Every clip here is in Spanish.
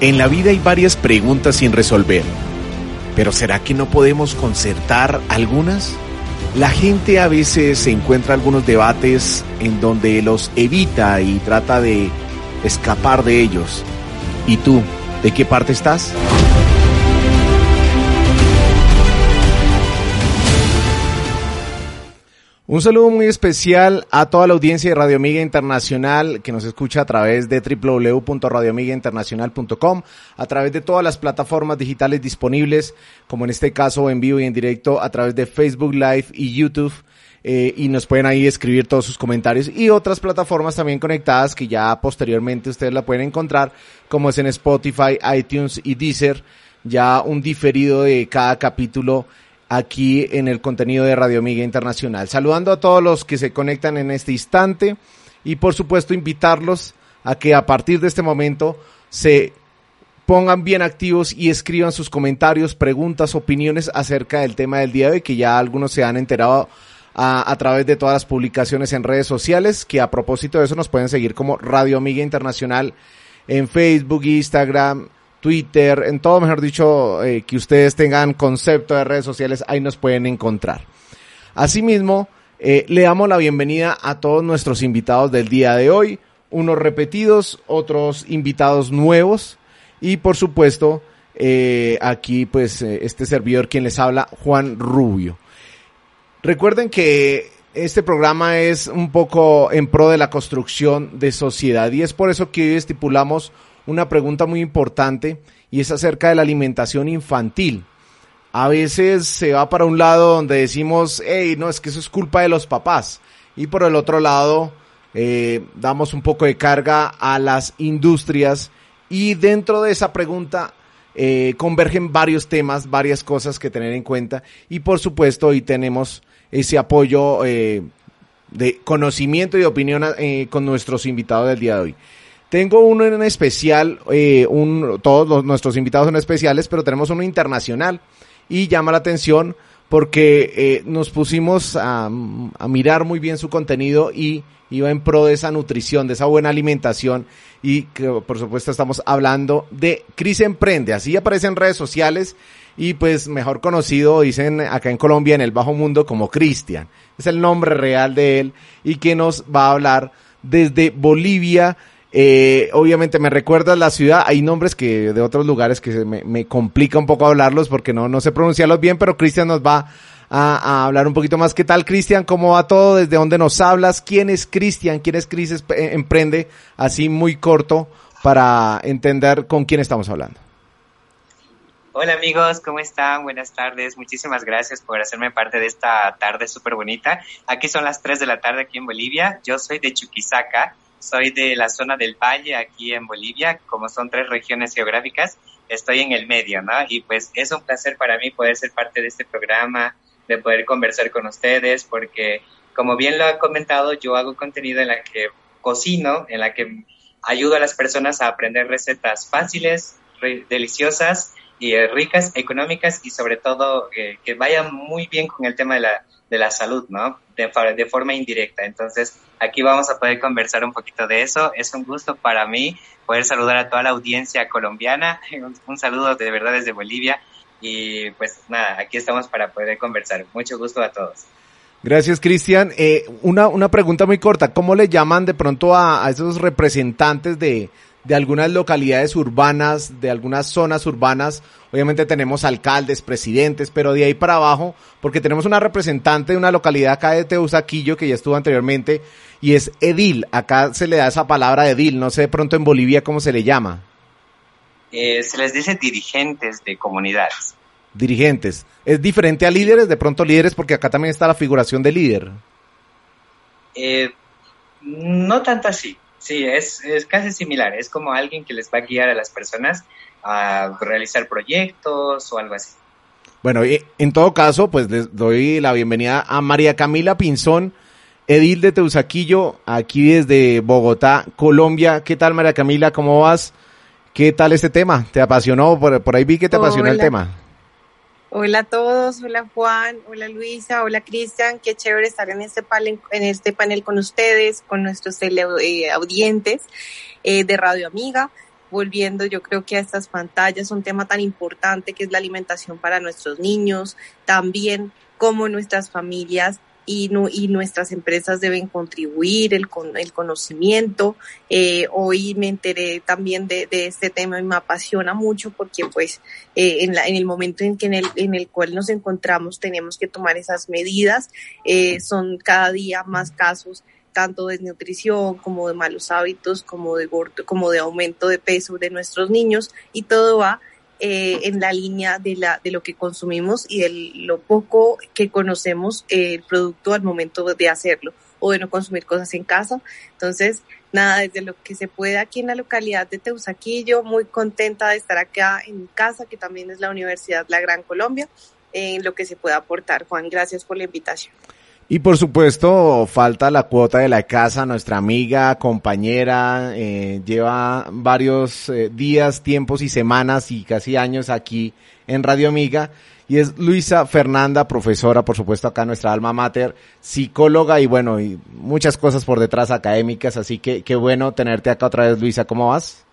En la vida hay varias preguntas sin resolver. Pero ¿será que no podemos concertar algunas? La gente a veces encuentra algunos debates en donde los evita y trata de escapar de ellos. ¿Y tú, de qué parte estás? Un saludo muy especial a toda la audiencia de Radio Amiga Internacional que nos escucha a través de www.radioamigainternacional.com, a través de todas las plataformas digitales disponibles, como en este caso en vivo y en directo a través de Facebook Live y YouTube. Eh, y nos pueden ahí escribir todos sus comentarios y otras plataformas también conectadas que ya posteriormente ustedes la pueden encontrar, como es en Spotify, iTunes y Deezer, ya un diferido de cada capítulo aquí en el contenido de Radio Amiga Internacional. Saludando a todos los que se conectan en este instante y por supuesto invitarlos a que a partir de este momento se pongan bien activos y escriban sus comentarios, preguntas, opiniones acerca del tema del día de hoy, que ya algunos se han enterado a, través de todas las publicaciones en redes sociales, que a propósito de eso nos pueden seguir como Radio Amiga Internacional en Facebook, Instagram, Twitter, en todo, mejor dicho, eh, que ustedes tengan concepto de redes sociales, ahí nos pueden encontrar. Asimismo, eh, le damos la bienvenida a todos nuestros invitados del día de hoy, unos repetidos, otros invitados nuevos y por supuesto, eh, aquí pues este servidor quien les habla, Juan Rubio. Recuerden que este programa es un poco en pro de la construcción de sociedad y es por eso que hoy estipulamos una pregunta muy importante y es acerca de la alimentación infantil. A veces se va para un lado donde decimos, hey, no, es que eso es culpa de los papás. Y por el otro lado, eh, damos un poco de carga a las industrias y dentro de esa pregunta eh, convergen varios temas, varias cosas que tener en cuenta y por supuesto hoy tenemos ese apoyo eh, de conocimiento y opinión eh, con nuestros invitados del día de hoy. Tengo uno en especial, eh, un, todos los, nuestros invitados son especiales, pero tenemos uno internacional y llama la atención porque eh, nos pusimos a, a, mirar muy bien su contenido y iba en pro de esa nutrición, de esa buena alimentación y que por supuesto estamos hablando de Cris Emprende, así aparece en redes sociales y pues mejor conocido, dicen acá en Colombia, en el bajo mundo, como Cristian. Es el nombre real de él y que nos va a hablar desde Bolivia eh, obviamente me recuerda la ciudad, hay nombres que de otros lugares que me, me complica un poco hablarlos porque no, no sé pronunciarlos bien, pero Cristian nos va a, a, hablar un poquito más. ¿Qué tal Cristian? ¿Cómo va todo? ¿Desde dónde nos hablas? ¿Quién es Cristian? ¿Quién es Cris eh, Emprende? Así muy corto para entender con quién estamos hablando. Hola amigos, ¿cómo están? Buenas tardes. Muchísimas gracias por hacerme parte de esta tarde súper bonita. Aquí son las 3 de la tarde aquí en Bolivia. Yo soy de Chuquisaca, soy de la zona del Valle aquí en Bolivia, como son tres regiones geográficas, estoy en el medio, ¿no? Y pues es un placer para mí poder ser parte de este programa, de poder conversar con ustedes, porque como bien lo ha comentado, yo hago contenido en la que cocino, en la que ayudo a las personas a aprender recetas fáciles, deliciosas y ricas, económicas y sobre todo eh, que vayan muy bien con el tema de la, de la salud, ¿no? De, forma indirecta. Entonces, aquí vamos a poder conversar un poquito de eso. Es un gusto para mí poder saludar a toda la audiencia colombiana. Un, un saludo de verdad desde Bolivia. Y pues nada, aquí estamos para poder conversar. Mucho gusto a todos. Gracias, Cristian. Eh, una, una pregunta muy corta. ¿Cómo le llaman de pronto a, a esos representantes de, de algunas localidades urbanas, de algunas zonas urbanas. Obviamente tenemos alcaldes, presidentes, pero de ahí para abajo, porque tenemos una representante de una localidad acá de Teusaquillo que ya estuvo anteriormente y es edil. Acá se le da esa palabra edil. No sé de pronto en Bolivia cómo se le llama. Eh, se les dice dirigentes de comunidades. Dirigentes. ¿Es diferente a líderes? De pronto líderes porque acá también está la figuración de líder. Eh, no tanto así Sí, es, es casi similar, es como alguien que les va a guiar a las personas a realizar proyectos o algo así. Bueno, en todo caso, pues les doy la bienvenida a María Camila Pinzón, Edil de Teusaquillo, aquí desde Bogotá, Colombia. ¿Qué tal, María Camila? ¿Cómo vas? ¿Qué tal este tema? ¿Te apasionó? Por, ahí vi que te apasionó el tema. Hola a todos, hola Juan, hola Luisa, hola Cristian, qué chévere estar en este panel, en este panel con ustedes, con nuestros eh, audientes eh, de Radio Amiga. Volviendo yo creo que a estas pantallas, un tema tan importante que es la alimentación para nuestros niños, también cómo nuestras familias y, y nuestras empresas deben contribuir, el, el conocimiento. Eh, hoy me enteré también de, este tema y me apasiona mucho porque pues eh, en, la, en el momento en, que en, el, en el cual nos encontramos tenemos que tomar esas medidas. Eh, son cada día más casos tanto de nutrición como de malos hábitos, como de, como de aumento de peso de nuestros niños y todo va eh, en la línea de, la, de lo que consumimos y de lo poco que conocemos el producto al momento de hacerlo o de no consumir cosas en casa. Entonces, nada, desde lo que se puede aquí en la localidad de Teusaquillo, muy contenta de estar acá en casa, que también es la Universidad La Gran Colombia, en lo que se pueda aportar. Juan, gracias por la invitación. Y por supuesto, falta la cuota de la casa, nuestra amiga, compañera, eh, lleva varios eh, días, tiempos y semanas y casi años aquí en Radio Amiga. Y es Luisa Fernanda, profesora, por supuesto, acá nuestra alma mater, psicóloga y bueno, y muchas cosas por detrás académicas. Así que qué bueno tenerte acá otra vez, Luisa. ¿Cómo vas?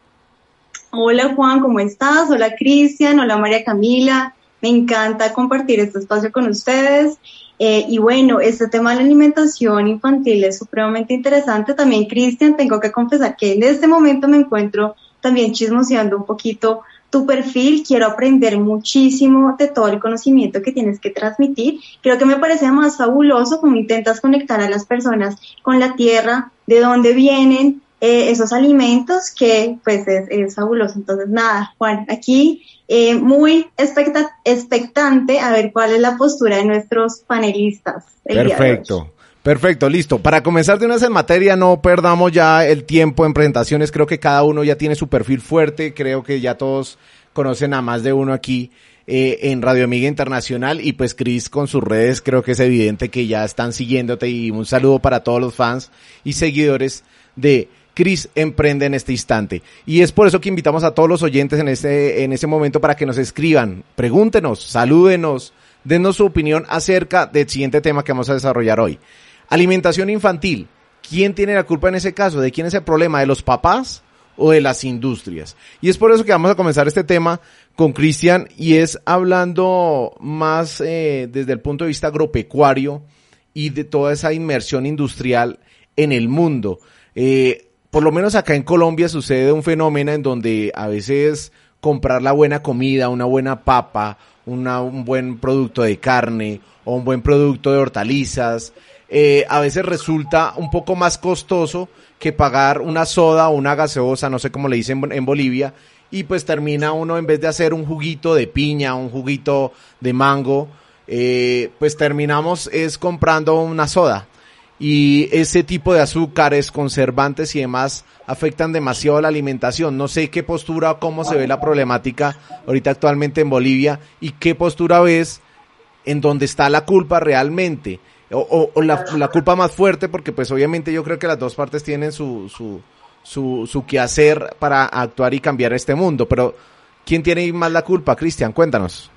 Hola Juan, ¿cómo estás? Hola Cristian, hola María Camila. Me encanta compartir este espacio con ustedes eh, y bueno, este tema de la alimentación infantil es supremamente interesante. También, Cristian, tengo que confesar que en este momento me encuentro también chismoseando un poquito tu perfil. Quiero aprender muchísimo de todo el conocimiento que tienes que transmitir. Creo que me parece más fabuloso cómo intentas conectar a las personas con la tierra, de dónde vienen, eh, esos alimentos que pues es, fabuloso. Entonces nada, Juan, aquí eh, muy expectante a ver cuál es la postura de nuestros panelistas. Perfecto. Perfecto, listo. Para comenzar de una vez en materia, no perdamos ya el tiempo en presentaciones. Creo que cada uno ya tiene su perfil fuerte. Creo que ya todos conocen a más de uno aquí eh, en Radio Amiga Internacional. Y pues Cris con sus redes, creo que es evidente que ya están siguiéndote. Y un saludo para todos los fans y seguidores de Cris emprende en este instante. Y es por eso que invitamos a todos los oyentes en este, en ese momento para que nos escriban, pregúntenos, salúdenos, denos su opinión acerca del siguiente tema que vamos a desarrollar hoy. Alimentación infantil. ¿Quién tiene la culpa en ese caso? ¿De quién es el problema? ¿De los papás o de las industrias? Y es por eso que vamos a comenzar este tema con Cristian y es hablando más eh, desde el punto de vista agropecuario y de toda esa inmersión industrial en el mundo. Eh, por lo menos acá en Colombia sucede un fenómeno en donde a veces comprar la buena comida, una buena papa, un buen producto de carne o un buen producto de hortalizas, eh, a veces resulta un poco más costoso que pagar una soda o una gaseosa, no sé cómo le dicen en Bolivia, y pues termina uno en vez de hacer un juguito de piña, un juguito de mango, eh, pues terminamos es comprando una soda y ese tipo de azúcares, conservantes y demás afectan demasiado la alimentación. No sé qué postura o cómo se ve la problemática ahorita actualmente en Bolivia y qué postura ves en donde está la culpa realmente o, la, culpa más fuerte porque pues obviamente yo creo que las dos partes tienen su, su, su, su quehacer para actuar y cambiar este mundo, pero ¿quién tiene más la culpa? Cristian, cuéntanos.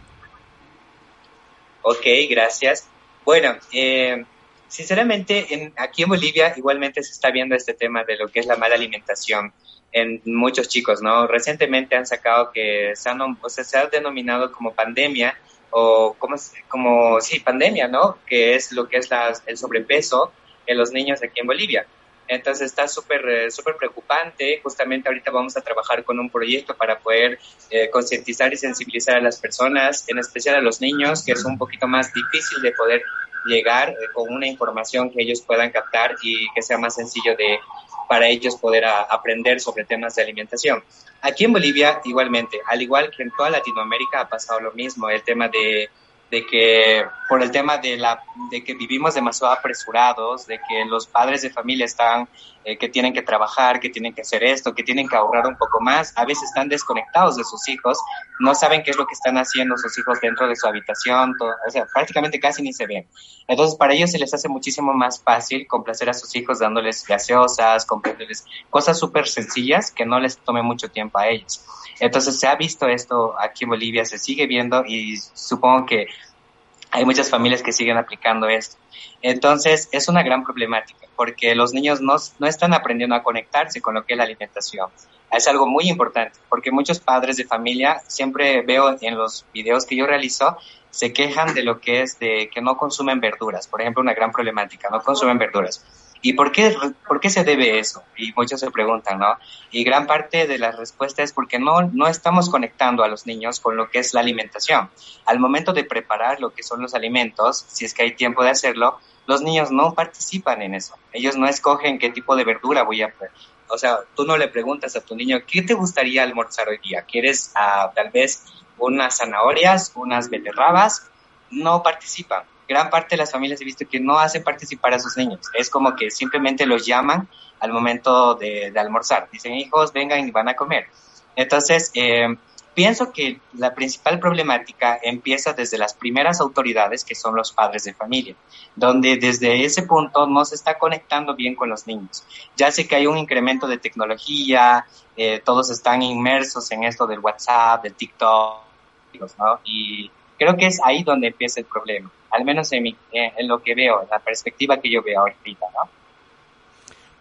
Ok, gracias. Bueno, eh, Sinceramente, en, aquí en Bolivia igualmente se está viendo este tema de lo que es la mala alimentación en muchos chicos, ¿no? Recientemente han sacado que se, han, o sea, se ha denominado como pandemia o como, como, sí, pandemia, ¿no? Que es lo que es la, el sobrepeso en los niños aquí en Bolivia. Entonces está súper eh, súper preocupante. Justamente ahorita vamos a trabajar con un proyecto para poder eh, concientizar y sensibilizar a las personas, en especial a los niños, que es un poquito más difícil de poder llegar eh, con una información que ellos puedan captar y que sea más sencillo de para ellos poder aprender sobre temas de alimentación. Aquí en Bolivia igualmente, al igual que en toda Latinoamérica ha pasado lo mismo, el tema de, de que por el tema de la de que vivimos demasiado apresurados, de que los padres de familia están eh, que tienen que trabajar, que tienen que hacer esto, que tienen que ahorrar un poco más. A veces están desconectados de sus hijos, no saben qué es lo que están haciendo sus hijos dentro de su habitación, o sea, prácticamente casi ni se ven. Entonces, para ellos se les hace muchísimo más fácil complacer a sus hijos dándoles gaseosas, comprándoles cosas súper sencillas que no les tome mucho tiempo a ellos. Entonces, se ha visto esto aquí en Bolivia, se sigue viendo y supongo que hay muchas familias que siguen aplicando esto. Entonces, es una gran problemática porque los niños no, no están aprendiendo a conectarse con lo que es la alimentación. Es algo muy importante porque muchos padres de familia, siempre veo en los videos que yo realizo, se quejan de lo que es de que no consumen verduras. Por ejemplo, una gran problemática, no consumen verduras. ¿Y por qué, por qué se debe eso? Y muchos se preguntan, ¿no? Y gran parte de la respuesta es porque no, no estamos conectando a los niños con lo que es la alimentación. Al momento de preparar lo que son los alimentos, si es que hay tiempo de hacerlo, los niños no participan en eso. Ellos no escogen qué tipo de verdura voy a... O sea, tú no le preguntas a tu niño, ¿qué te gustaría almorzar hoy día? ¿Quieres ah, tal vez unas zanahorias, unas beterrabas? No participan. Gran parte de las familias he visto que no hacen participar a sus niños. Es como que simplemente los llaman al momento de, de almorzar. Dicen, hijos, vengan y van a comer. Entonces, eh, Pienso que la principal problemática empieza desde las primeras autoridades, que son los padres de familia, donde desde ese punto no se está conectando bien con los niños. Ya sé que hay un incremento de tecnología, eh, todos están inmersos en esto del WhatsApp, del TikTok, ¿no? Y creo que es ahí donde empieza el problema, al menos en, en lo que veo, en la perspectiva que yo veo ahorita, ¿no?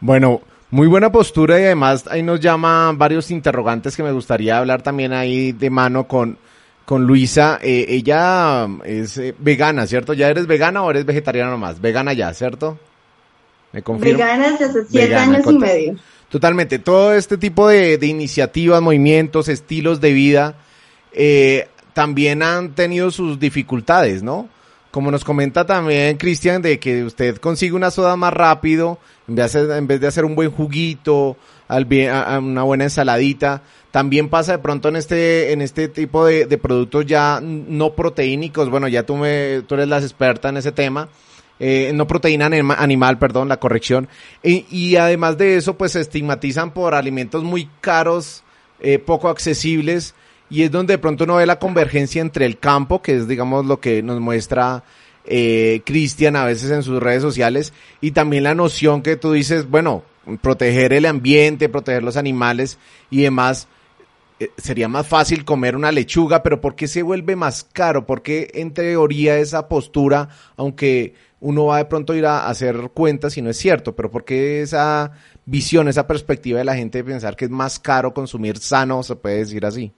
Bueno, muy buena postura y además ahí nos llama varios interrogantes que me gustaría hablar también ahí de mano con, con Luisa. Eh, ella es eh, vegana, ¿cierto? ¿Ya eres vegana o eres vegetariana nomás? Vegana ya, ¿cierto? ¿Me Vegana desde hace siete años y medio. Totalmente. Todo este tipo de, de iniciativas, movimientos, estilos de vida eh, también han tenido sus dificultades, ¿no? Como nos comenta también Cristian, de que usted consigue una soda más rápido, en vez de hacer, en vez de hacer un buen juguito, al una buena ensaladita, también pasa de pronto en este, en este tipo de, de, productos ya no proteínicos, bueno, ya tú, me, tú eres la experta en ese tema, eh, no proteína animal, perdón, la corrección, y, y, además de eso, pues se estigmatizan por alimentos muy caros, eh, poco accesibles, y es donde de pronto uno ve la convergencia entre el campo, que es digamos lo que nos muestra eh, Cristian a veces en sus redes sociales, y también la noción que tú dices, bueno, proteger el ambiente, proteger los animales y demás, eh, sería más fácil comer una lechuga, pero ¿por qué se vuelve más caro? ¿Por qué en teoría esa postura, aunque uno va de pronto a ir a hacer cuentas y no es cierto, pero ¿por qué esa visión, esa perspectiva de la gente de pensar que es más caro consumir sano, se puede decir así?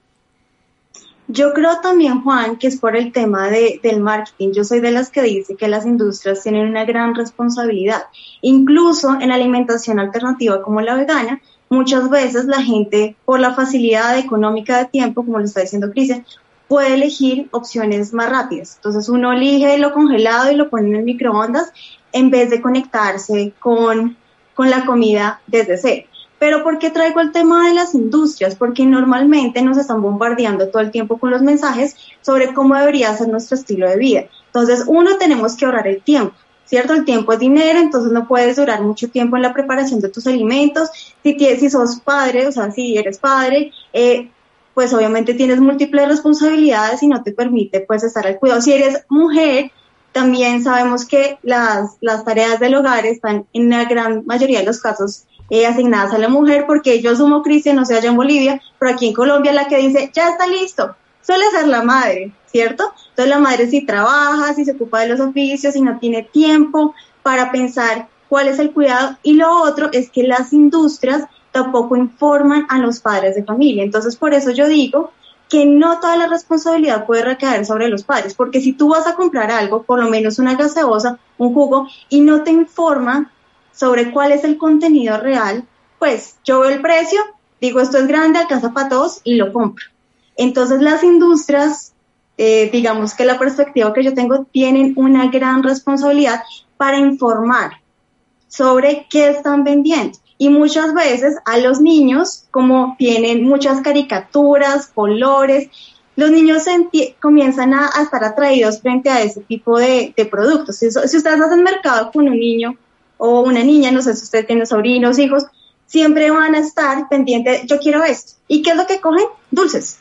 Yo creo también, Juan, que es por el tema de, del marketing. Yo soy de las que dice que las industrias tienen una gran responsabilidad. Incluso en la alimentación alternativa como la vegana, muchas veces la gente, por la facilidad económica de tiempo, como lo está diciendo Cristian, puede elegir opciones más rápidas. Entonces uno elige lo congelado y lo pone en el microondas en vez de conectarse con, con la comida desde cero. Pero ¿por qué traigo el tema de las industrias? Porque normalmente nos están bombardeando todo el tiempo con los mensajes sobre cómo debería ser nuestro estilo de vida. Entonces, uno, tenemos que ahorrar el tiempo. ¿Cierto? El tiempo es dinero, entonces no puedes durar mucho tiempo en la preparación de tus alimentos. Si, tienes, si sos padre, o sea, si eres padre, eh, pues obviamente tienes múltiples responsabilidades y no te permite pues estar al cuidado. Si eres mujer, también sabemos que las, las tareas del hogar están en la gran mayoría de los casos eh, asignadas a la mujer, porque yo sumo Cristian, no sé allá en Bolivia, pero aquí en Colombia la que dice, ya está listo, suele ser la madre, ¿cierto? Entonces la madre si trabaja, si se ocupa de los oficios, si no tiene tiempo para pensar cuál es el cuidado. Y lo otro es que las industrias tampoco informan a los padres de familia. Entonces por eso yo digo que no toda la responsabilidad puede recaer sobre los padres, porque si tú vas a comprar algo, por lo menos una gaseosa, un jugo, y no te informan sobre cuál es el contenido real, pues yo veo el precio, digo esto es grande, alcanza para todos y lo compro. Entonces las industrias, eh, digamos que la perspectiva que yo tengo, tienen una gran responsabilidad para informar sobre qué están vendiendo. Y muchas veces a los niños, como tienen muchas caricaturas, colores, los niños comienzan a, estar atraídos frente a ese tipo de, productos. si ustedes hacen mercado con un niño o una niña, no sé si usted tiene sobrinos, hijos, siempre van a estar pendientes, yo quiero esto. ¿Y qué es lo que cogen? Dulces.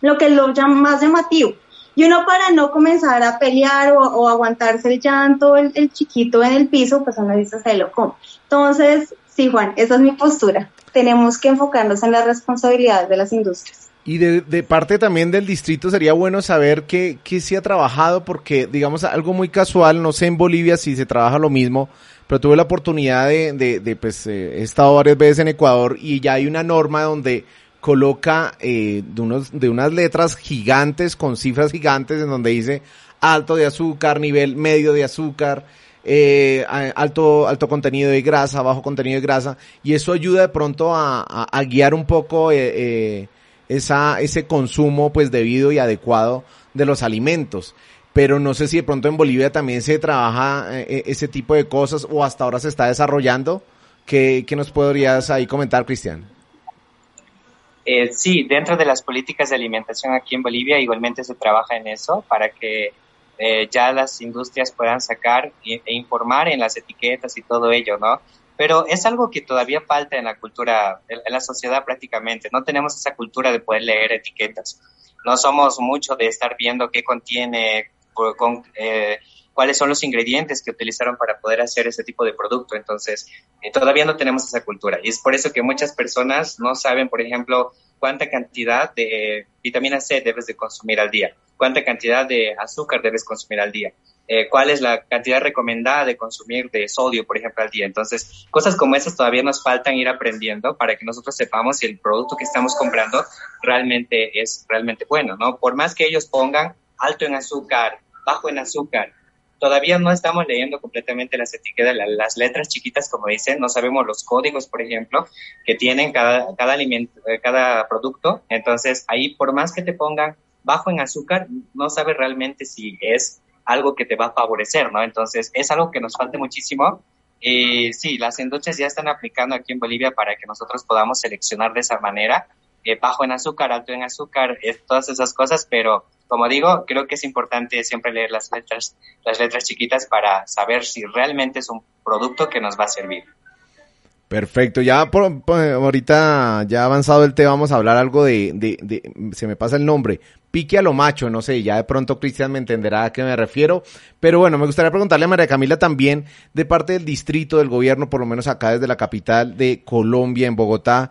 Lo que es lo más llamativo. Y uno para no comenzar a pelear o, aguantarse el llanto, el, el, chiquito en el piso, pues uno dice, se lo come. Entonces, sí, Juan, esa es mi postura. Tenemos que enfocarnos en las responsabilidades de las industrias. Y de, de, parte también del distrito sería bueno saber qué, qué se ha trabajado, porque digamos algo muy casual, no sé en Bolivia si se trabaja lo mismo, pero tuve la oportunidad de, de, de pues, eh, he estado varias veces en Ecuador y ya hay una norma donde coloca eh, de, unos, de unas letras gigantes con cifras gigantes en donde dice alto de azúcar, nivel medio de azúcar, eh, alto, alto contenido de grasa, bajo contenido de grasa, y eso ayuda de pronto a, a, guiar un poco eh, eh, esa, ese consumo pues debido y adecuado de los alimentos. Pero no sé si de pronto en Bolivia también se trabaja eh, ese tipo de cosas o hasta ahora se está desarrollando. ¿Qué, qué nos podrías ahí comentar, Cristian? Eh, sí, dentro de las políticas de alimentación aquí en Bolivia igualmente se trabaja en eso para que eh, ya las industrias puedan sacar e, informar en las etiquetas y todo ello, ¿no? Pero es algo que todavía falta en la cultura, en, la sociedad prácticamente. No tenemos esa cultura de poder leer etiquetas. No somos mucho de estar viendo qué contiene, con, eh, cuáles son los ingredientes que utilizaron para poder hacer ese tipo de producto. Entonces, eh, todavía no tenemos esa cultura. Y es por eso que muchas personas no saben, por ejemplo, cuánta cantidad de vitamina C debes de consumir al día, cuánta cantidad de azúcar debes consumir al día, eh, cuál es la cantidad recomendada de consumir de sodio, por ejemplo, al día. Entonces, cosas como esas todavía nos faltan ir aprendiendo para que nosotros sepamos si el producto que estamos comprando realmente es realmente bueno, ¿no? Por más que ellos pongan alto en azúcar, bajo en azúcar, todavía no estamos leyendo completamente las etiquetas, las letras chiquitas, como dicen, no sabemos los códigos, por ejemplo, que tienen cada, cada eh, cada producto. Entonces, ahí, por más que te pongan bajo en azúcar, no sabes realmente si es algo que te va a favorecer, ¿no? Entonces, es algo que nos falta muchísimo. Y sí, las industrias ya están aplicando aquí en Bolivia para que nosotros podamos seleccionar de esa manera, eh, bajo en azúcar, alto en azúcar, todas esas cosas, pero como digo, creo que es importante siempre leer las letras, las letras chiquitas para saber si realmente es un producto que nos va a servir. Perfecto, ya por, ahorita ya avanzado el tema vamos a hablar algo de, de, de, se me pasa el nombre, pique a lo macho, no sé, ya de pronto Cristian me entenderá a qué me refiero, pero bueno, me gustaría preguntarle a María Camila también de parte del distrito del gobierno, por lo menos acá desde la capital de Colombia, en Bogotá,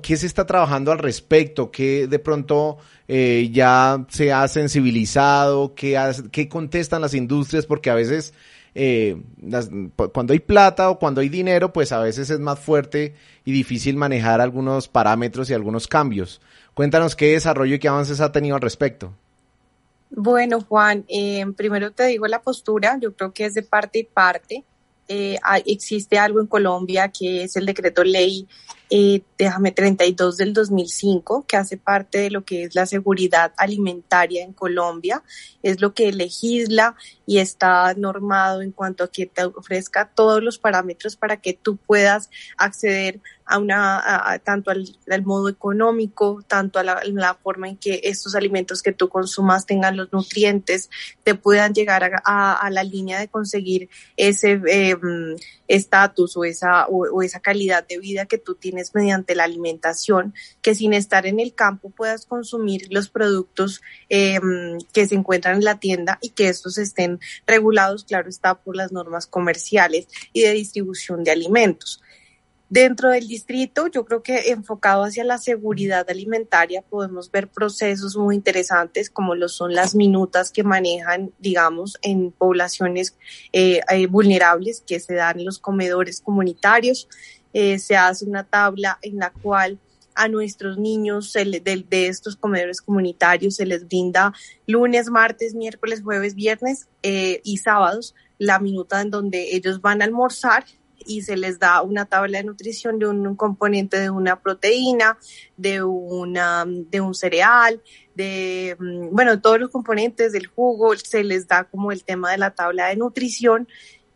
¿qué se está trabajando al respecto? ¿Qué de pronto eh, ya se ha sensibilizado? ¿Qué, ¿Qué contestan las industrias? Porque a veces eh, cuando hay plata o cuando hay dinero, pues a veces es más fuerte y difícil manejar algunos parámetros y algunos cambios. Cuéntanos qué desarrollo y qué avances ha tenido al respecto. Bueno, Juan, eh, primero te digo la postura, yo creo que es de parte y parte. Eh, existe algo en Colombia que es el decreto ley eh, déjame 32 del 2005, que hace parte de lo que es la seguridad alimentaria en Colombia, es lo que legisla y está normado en cuanto a que te ofrezca todos los parámetros para que tú puedas acceder a una, tanto al, modo económico, tanto a la, forma en que estos alimentos que tú consumas tengan los nutrientes, te puedan llegar a, la línea de conseguir ese em, estatus o esa, o esa calidad de vida que tú tienes mediante la alimentación, que sin estar en el campo puedas consumir los productos eh, que se encuentran en la tienda y que estos estén regulados, claro está, por las normas comerciales y de distribución de alimentos. Dentro del distrito, yo creo que enfocado hacia la seguridad alimentaria, podemos ver procesos muy interesantes como lo son las minutas que manejan, digamos, en poblaciones eh, eh, vulnerables que se dan en los comedores comunitarios. Eh, se hace una tabla en la cual a nuestros niños de, estos comedores comunitarios se les brinda lunes, martes, miércoles, jueves, viernes eh, y sábados la minuta en donde ellos van a almorzar y se les da una tabla de nutrición de un, componente de una proteína, de, una, de un cereal, de, mm, bueno, todos los componentes del jugo, se les da como el tema de la tabla de nutrición,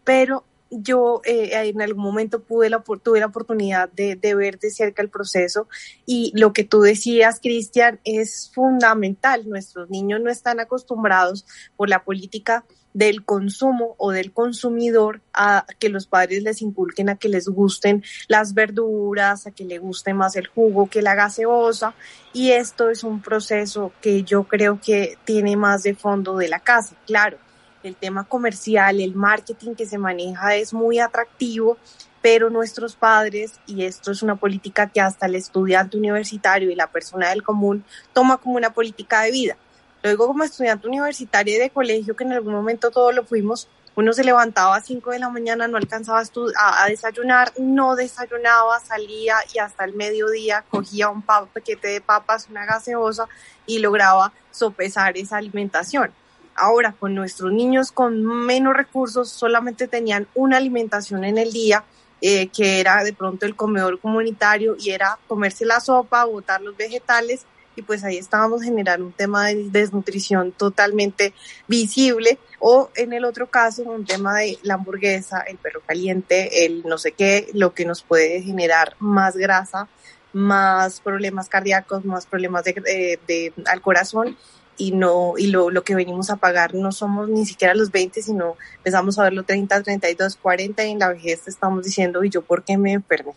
pero yo eh, en algún momento pude la, tuve la oportunidad de, de, ver de cerca el proceso y lo que tú decías, Cristian, es fundamental. Nuestros niños no están acostumbrados por la política del consumo o del consumidor a que los padres les inculquen a que les gusten las verduras, a que le guste más el jugo que la gaseosa. Y esto es un proceso que yo creo que tiene más de fondo de la casa. Claro, el tema comercial, el marketing que se maneja es muy atractivo, pero nuestros padres, y esto es una política que hasta el estudiante universitario y la persona del común toma como una política de vida Luego como estudiante universitaria de colegio, que en algún momento todos lo fuimos, uno se levantaba a 5 de la mañana, no alcanzaba a, desayunar, no desayunaba, salía y hasta el mediodía cogía un paquete de papas, una gaseosa y lograba sopesar esa alimentación. Ahora, con nuestros niños con menos recursos, solamente tenían una alimentación en el día, eh, que era de pronto el comedor comunitario y era comerse la sopa, botar los vegetales y pues ahí estábamos generando un tema de desnutrición totalmente visible o en el otro caso un tema de la hamburguesa, el perro caliente, el no sé qué, lo que nos puede generar más grasa, más problemas cardíacos, más problemas de, de, al corazón y no y lo, lo, que venimos a pagar no somos ni siquiera los 20, sino empezamos a ver los 30, 32, 40 y en la vejez estamos diciendo, ¿y yo por qué me enfermé?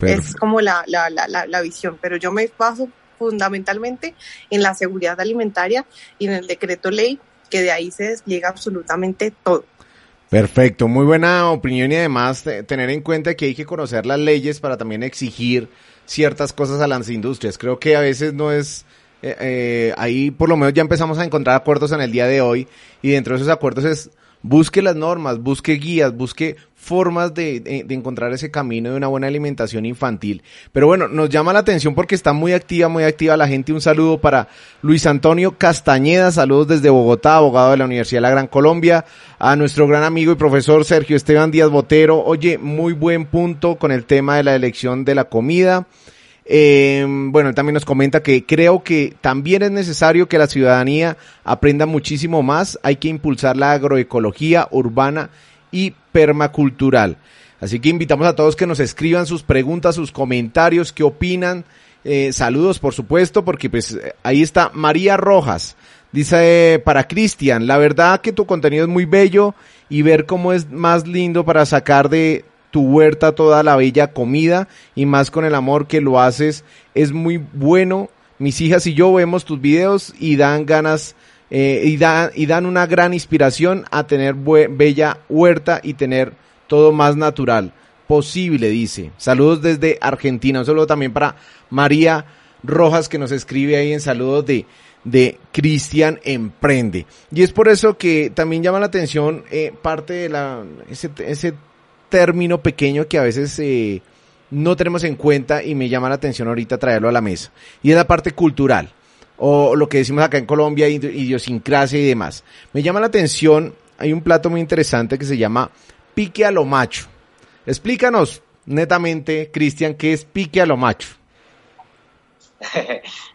Es como la, la, la, la, visión, pero yo me paso fundamentalmente en la seguridad alimentaria y en el decreto ley, que de ahí se despliega absolutamente todo. Perfecto, muy buena opinión y además tener en cuenta que hay que conocer las leyes para también exigir ciertas cosas a las industrias. Creo que a veces no es eh, eh, ahí por lo menos ya empezamos a encontrar acuerdos en el día de hoy y dentro de esos acuerdos es busque las normas, busque guías, busque formas de, de, encontrar ese camino de una buena alimentación infantil. Pero bueno, nos llama la atención porque está muy activa, muy activa la gente. Un saludo para Luis Antonio Castañeda, saludos desde Bogotá, abogado de la Universidad de la Gran Colombia, a nuestro gran amigo y profesor Sergio Esteban Díaz Botero. Oye, muy buen punto con el tema de la elección de la comida. Eh, bueno, también nos comenta que creo que también es necesario que la ciudadanía aprenda muchísimo más. Hay que impulsar la agroecología urbana y permacultural. Así que invitamos a todos que nos escriban sus preguntas, sus comentarios, qué opinan. Eh, saludos, por supuesto, porque pues ahí está María Rojas. Dice para Cristian, la verdad que tu contenido es muy bello y ver cómo es más lindo para sacar de tu huerta toda la bella comida y más con el amor que lo haces. Es muy bueno. Mis hijas y yo vemos tus videos y dan ganas eh, y, dan, y dan una gran inspiración a tener bella huerta y tener todo más natural posible, dice. Saludos desde Argentina. Un saludo también para María Rojas que nos escribe ahí en saludos de de Cristian Emprende. Y es por eso que también llama la atención eh, parte de la, ese, ese término pequeño que a veces eh, no tenemos en cuenta y me llama la atención ahorita traerlo a la mesa. Y es la parte cultural, o lo que decimos acá en Colombia, idiosincrasia y demás. Me llama la atención, hay un plato muy interesante que se llama pique a lo macho. Explícanos netamente, Cristian, qué es pique a lo macho.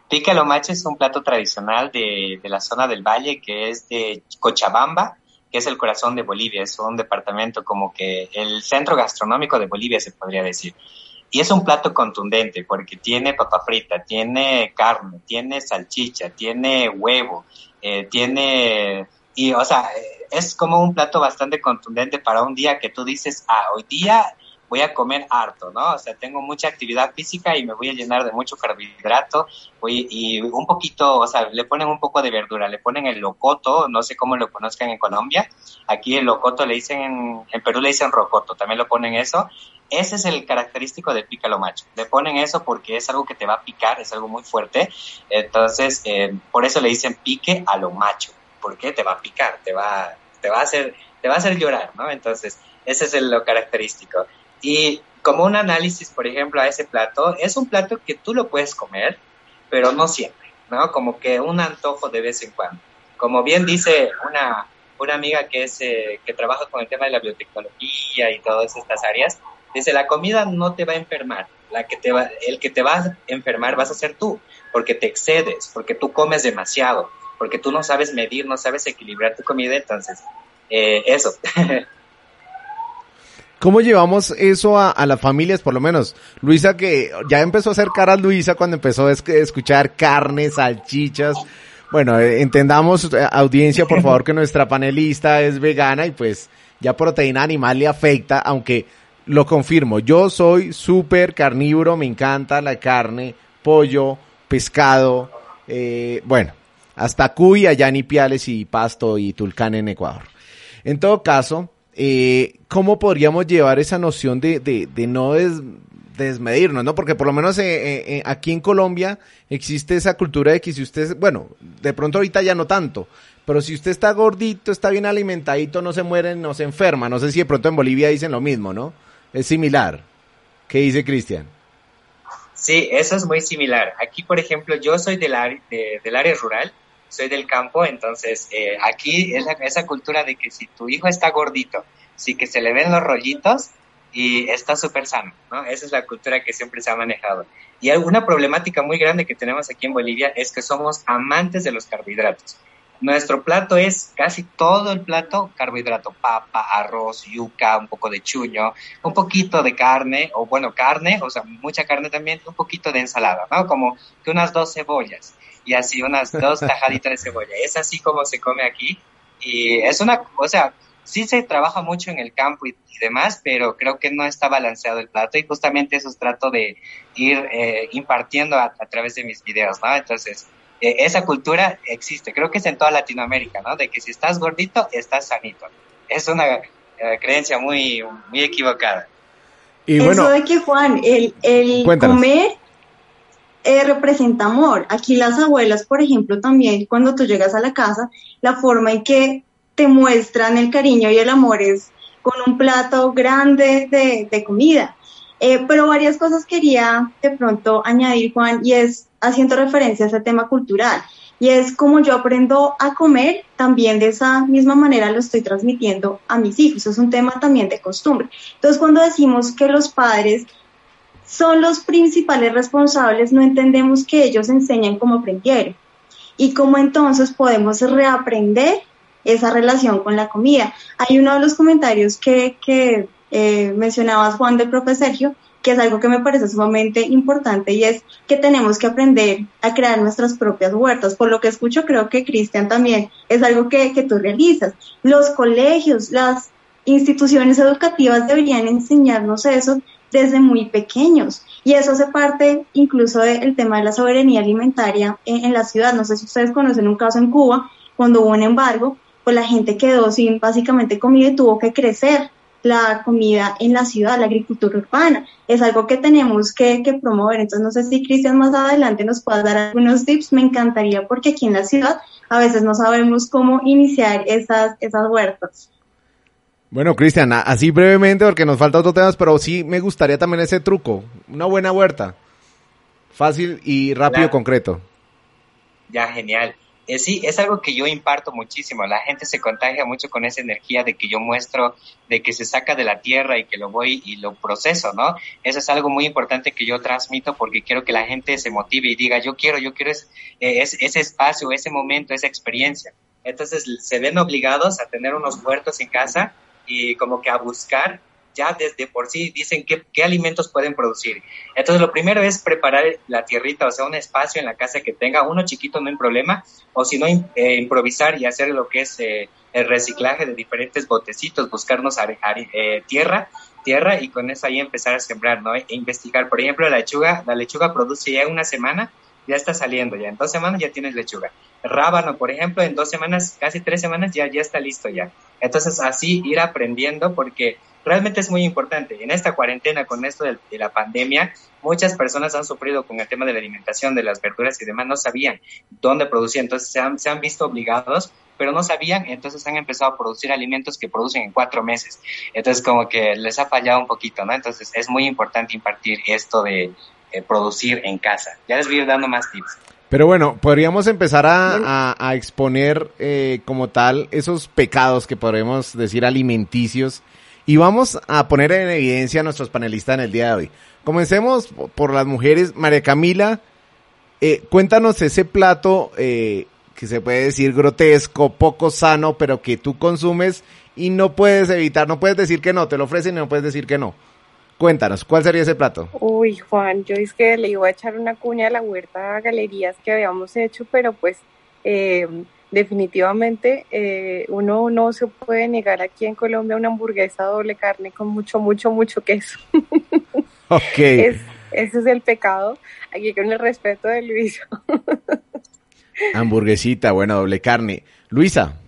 pique a lo macho es un plato tradicional de, de la zona del valle que es de Cochabamba que es el corazón de Bolivia, es un departamento como que el centro gastronómico de Bolivia se podría decir. Y es un plato contundente porque tiene papa frita, tiene carne, tiene salchicha, tiene huevo, eh, tiene... Y, o sea, es como un plato bastante contundente para un día que tú dices, ah, hoy día voy a comer harto, ¿no? O sea, tengo mucha actividad física y me voy a llenar de mucho carbohidrato voy, y un poquito, o sea, le ponen un poco de verdura, le ponen el locoto, no sé cómo lo conozcan en Colombia, aquí el locoto le dicen, en, Perú le dicen rocoto, también lo ponen eso. Ese es el característico de pícalo macho. Le ponen eso porque es algo que te va a picar, es algo muy fuerte. Entonces, eh, por eso le dicen pique a lo macho, porque te va a picar, te va, te va a hacer, te va a hacer llorar, ¿no? Entonces, ese es lo característico. Y como un análisis, por ejemplo, a ese plato, es un plato que tú lo puedes comer, pero no siempre, ¿no? Como que un antojo de vez en cuando. Como bien dice una, una amiga que, es, eh, que trabaja con el tema de la biotecnología y todas estas áreas, dice, la comida no te va a enfermar, la que te va, el que te va a enfermar vas a ser tú, porque te excedes, porque tú comes demasiado, porque tú no sabes medir, no sabes equilibrar tu comida, entonces, eh, eso. ¿Cómo llevamos eso a, las familias, por lo menos? Luisa, que ya empezó a hacer caras Luisa cuando empezó a escuchar carne, salchichas. Bueno, eh, entendamos, eh, audiencia, por favor, que nuestra panelista es vegana y pues ya proteína animal le afecta, aunque lo confirmo, yo soy súper carnívoro, me encanta la carne, pollo, pescado, eh, bueno, hasta cuy allá en Ipiales y Pasto y Tulcán en Ecuador. En todo caso, eh, ¿cómo podríamos llevar esa noción de, de, de no des, desmedirnos, ¿no? Porque por lo menos eh, eh, aquí en Colombia existe esa cultura de que si usted, bueno, de pronto ahorita ya no tanto, pero si usted está gordito, está bien alimentadito, no se muere, no se enferma. No sé si de pronto en Bolivia dicen lo mismo, ¿no? Es similar. ¿Qué dice Cristian? Sí, eso es muy similar. Aquí, por ejemplo, yo soy del área, de, del área rural, soy del campo, entonces eh, aquí es esa cultura de que si tu hijo está gordito, si que se le ven los rollitos y está súper sano, ¿no? Esa es la cultura que siempre se ha manejado. Y una problemática muy grande que tenemos aquí en Bolivia es que somos amantes de los carbohidratos. Nuestro plato es casi todo el plato carbohidrato, papa, arroz, yuca, un poco de chuño, un poquito de carne, o bueno, carne, o sea, mucha carne también, un poquito de ensalada, ¿no? Como unas dos cebollas y así unas dos tajaditas de cebolla. Es así como se come aquí y es una, o sea, sí se trabaja mucho en el campo y, y demás, pero creo que no está balanceado el plato y justamente eso trato de ir eh, impartiendo a, a través de mis videos, ¿no? Entonces, eh, esa cultura existe, creo que es en toda Latinoamérica, ¿no? De que si estás gordito, estás sanito. Es una eh, creencia muy, muy equivocada. Y bueno, Eso de que, Juan, el, el comer eh, representa amor. Aquí las abuelas, por ejemplo, también cuando tú llegas a la casa, la forma en que te muestran el cariño y el amor es con un plato grande de, de comida. Eh, pero varias cosas quería de pronto añadir, Juan, y es haciendo referencia a ese tema cultural. Y es como yo aprendo a comer, también de esa misma manera lo estoy transmitiendo a mis hijos. Es un tema también de costumbre. Entonces, cuando decimos que los padres son los principales responsables, no entendemos que ellos enseñan como aprendieron. Y cómo entonces podemos reaprender esa relación con la comida. Hay uno de los comentarios que, que eh, mencionabas, Juan, del profe Sergio, que es algo que me parece sumamente importante y es que tenemos que aprender a crear nuestras propias huertas. Por lo que escucho, creo que Cristian también es algo que, que tú realizas. Los colegios, las instituciones educativas deberían enseñarnos eso desde muy pequeños. Y eso hace parte incluso del tema de la soberanía alimentaria en, la ciudad. No sé si ustedes conocen un caso en Cuba, cuando hubo un embargo, pues la gente quedó sin básicamente comida y tuvo que crecer la comida en la ciudad, la agricultura urbana. Es algo que tenemos que, promover. Entonces, no sé si Cristian más adelante nos pueda dar algunos tips. Me encantaría porque aquí en la ciudad a veces no sabemos cómo iniciar esas huertas. Bueno, Cristian, así brevemente, porque nos falta otros temas, pero sí me gustaría también ese truco. Una buena huerta. Fácil y rápido, claro. concreto. Ya, genial eh, sí, es algo que yo imparto muchísimo. La gente se contagia mucho con esa energía de que yo muestro, de que se saca de la tierra y que lo voy y lo proceso, ¿no? Eso es algo muy importante que yo transmito porque quiero que la gente se motive y diga, yo quiero, yo quiero eh, es, ese espacio, ese momento, esa experiencia. Entonces se ven obligados a tener unos huertos en casa y como que a buscar ya desde por sí dicen qué, alimentos pueden producir. Entonces, lo primero es preparar la tierrita, o sea, un espacio en la casa que tenga, uno chiquito no hay problema, o si no, eh, improvisar y hacer lo que es eh, el reciclaje de diferentes botecitos, buscarnos are, eh, tierra, tierra y con eso ahí empezar a sembrar, ¿no? E investigar, por ejemplo, la lechuga, la lechuga produce ya una semana, ya está saliendo, ya en dos semanas ya tienes lechuga. Rábano, por ejemplo, en dos semanas, casi tres semanas ya, ya está listo ya. Entonces, así ir aprendiendo porque realmente es muy importante. En esta cuarentena, con esto de, de, la pandemia, muchas personas han sufrido con el tema de la alimentación, de las verduras y demás, no sabían dónde producían, entonces se han, se han visto obligados, pero no sabían, entonces han empezado a producir alimentos que producen en cuatro meses. Entonces como que les ha fallado un poquito, ¿no? Entonces es muy importante impartir esto de eh, producir en casa. Ya les voy a ir dando más tips. Pero bueno, podríamos empezar a, a, a exponer eh, como tal esos pecados que podemos decir alimenticios y vamos a poner en evidencia a nuestros panelistas en el día de hoy. Comencemos por las mujeres. María Camila, eh, cuéntanos ese plato eh, que se puede decir grotesco, poco sano, pero que tú consumes y no puedes evitar, no puedes decir que no, te lo ofrecen y no puedes decir que no. Cuéntanos, ¿cuál sería ese plato? Uy, Juan, yo es que le iba a echar una cuña a la huerta a galerías que habíamos hecho, pero pues eh, definitivamente eh, uno no se puede negar aquí en Colombia una hamburguesa doble carne con mucho, mucho, mucho queso. Ok. ese es el pecado. Aquí con el respeto de Luisa. Hamburguesita, bueno, doble carne. Luisa,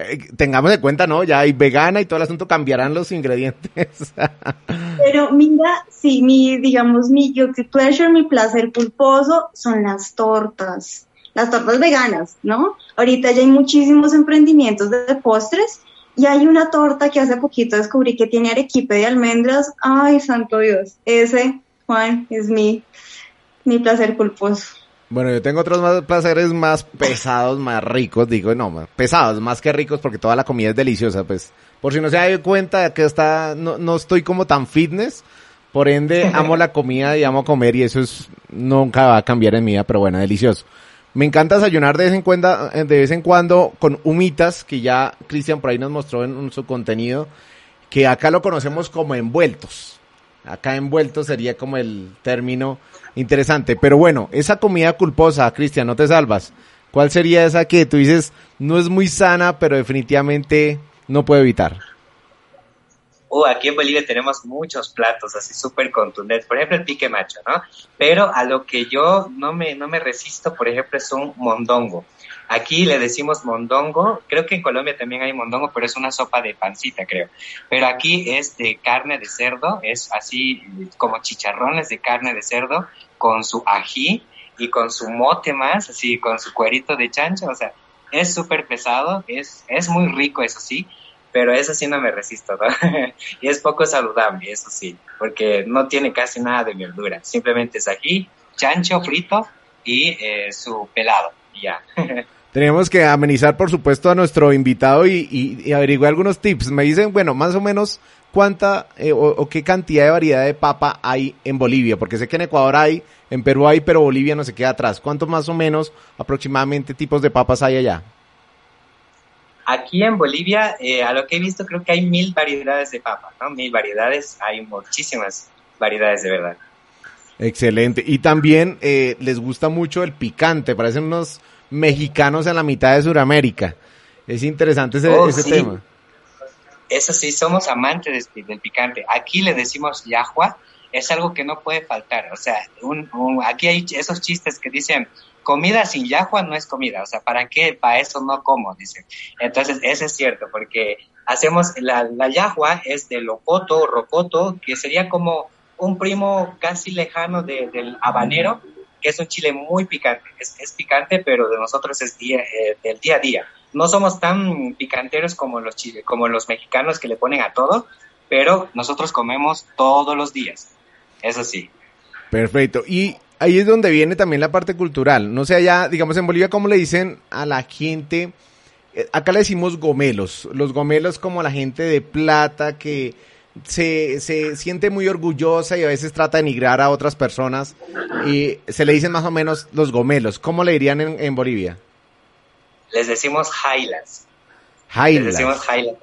eh, tengamos en cuenta, ¿no? Ya hay vegana y todo el asunto cambiarán los ingredientes. Pero mira, sí, mi, digamos, mi guilty pleasure, mi placer pulposo son las tortas, las tortas veganas, ¿no? Ahorita ya hay muchísimos emprendimientos de postres y hay una torta que hace poquito descubrí que tiene arequipe de almendras. Ay, santo Dios, ese, Juan, es mi, mi placer pulposo. Bueno, yo tengo otros más placeres más pesados, más ricos, digo, no, más pesados, más que ricos porque toda la comida es deliciosa, pues. Por si no se dado cuenta que está, no, no estoy como tan fitness, por ende amo la comida y amo comer y eso es, nunca va a cambiar en mi vida, pero bueno, delicioso. Me encanta desayunar de vez en cuando, de vez en cuando con humitas, que ya Cristian por ahí nos mostró en su contenido, que acá lo conocemos como envueltos. Acá envueltos sería como el término interesante. Pero bueno, esa comida culposa, Cristian, no te salvas. ¿Cuál sería esa que tú dices no es muy sana, pero definitivamente no puedo evitar? Uh, aquí en Bolivia tenemos muchos platos así súper contundentes. Por ejemplo, el pique macho, ¿no? Pero a lo que yo no me, no me resisto, por ejemplo, es un mondongo. Aquí le decimos mondongo, creo que en Colombia también hay mondongo, pero es una sopa de pancita, creo. Pero aquí es de carne de cerdo, es así como chicharrones de carne de cerdo con su ají y con su mote más, así con su cuerito de chancho, o sea, es súper pesado, es, es muy rico, eso sí, pero eso sí no me resisto, ¿no? y es poco saludable, eso sí, porque no tiene casi nada de verdura, simplemente es ají, chancho frito y eh, su pelado, y ya. Tenemos que amenizar, por supuesto, a nuestro invitado y, y, y averiguar algunos tips. Me dicen, bueno, más o menos cuánta eh, o, o, qué cantidad de variedad de papa hay en Bolivia, porque sé que en Ecuador hay, en Perú hay, pero Bolivia no se queda atrás. ¿Cuántos más o menos aproximadamente tipos de papas hay allá? Aquí en Bolivia, eh, a lo que he visto, creo que hay mil variedades de papa, ¿no? Mil variedades, hay muchísimas variedades de verdad. Excelente. Y también eh, les gusta mucho el picante, parecen unos mexicanos en la mitad de Sudamérica. Es interesante ese, oh, ese sí. tema. Eso sí, somos amantes del picante. Aquí le decimos yahua, es algo que no puede faltar. O sea, un, un, aquí hay esos chistes que dicen, comida sin yahua no es comida. O sea, ¿para qué? Para eso no como, dicen. Entonces, eso es cierto, porque hacemos, la, la yahua es de locoto, rocoto, que sería como un primo casi lejano de, del habanero, es un chile muy picante. Es, es picante, pero de nosotros es día, eh, del día a día. No somos tan picanteros como los chile, como los mexicanos que le ponen a todo, pero nosotros comemos todos los días. Eso sí. Perfecto. Y ahí es donde viene también la parte cultural. No sé allá, digamos en Bolivia, ¿cómo le dicen a la gente? Acá le decimos gomelos. Los gomelos como la gente de plata que se, se siente muy orgullosa y a veces trata de denigrar a otras personas. Y se le dicen más o menos los gomelos. ¿Cómo le dirían en, en Bolivia? Les decimos jailas. Jailas. Les decimos jailas.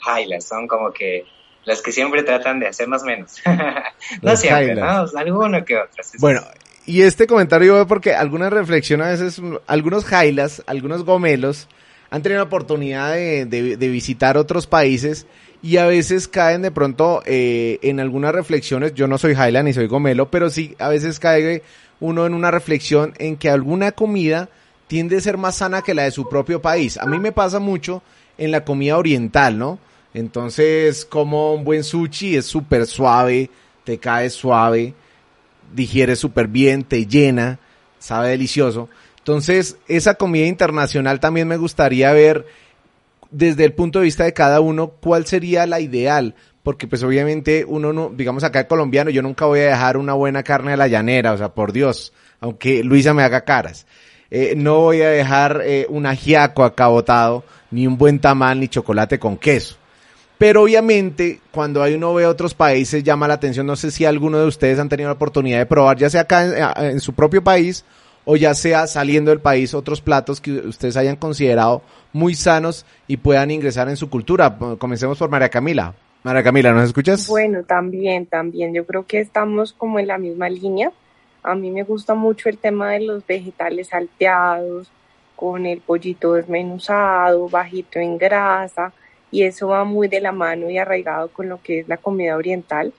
Jailas. Son como que los que siempre tratan de hacernos menos. no Los siempre. ¿no? Alguno que otro. sí, Bueno, y este comentario yo veo porque alguna reflexión a veces, algunos jailas, algunos gomelos han tenido la oportunidad de, de, de visitar otros países y a veces caen de pronto eh, en algunas reflexiones, yo no soy jaila ni soy gomelo, pero sí a veces cae uno en una reflexión en que alguna comida tiende a ser más sana que la de su propio país. A mí me pasa mucho en la comida oriental, ¿no? Entonces, como un buen sushi es súper suave, te cae suave, digiere súper bien, te llena, sabe delicioso. Entonces, esa comida internacional también me gustaría ver desde el punto de vista de cada uno cuál sería la ideal, porque pues obviamente uno no, digamos acá el colombiano, yo nunca voy a dejar una buena carne de la llanera, o sea, por Dios, aunque Luisa me haga caras. Eh, no voy a dejar eh, un ajiaco acá botado, ni un buen tamal, ni chocolate con queso. Pero obviamente, cuando hay uno ve otros países, llama la atención. No sé si alguno de ustedes han tenido la oportunidad de probar, ya sea acá en, su propio país o ya sea saliendo del país, otros platos que ustedes hayan considerado muy sanos y puedan ingresar en su cultura. Comencemos por María Camila. María Camila, ¿nos escuchas? Bueno, también, también. Yo creo que estamos como en la misma línea. A mí me gusta mucho el tema de los vegetales salteados, con el pollito desmenuzado, bajito en grasa, y eso va muy de la mano y arraigado con lo que es la comida oriental.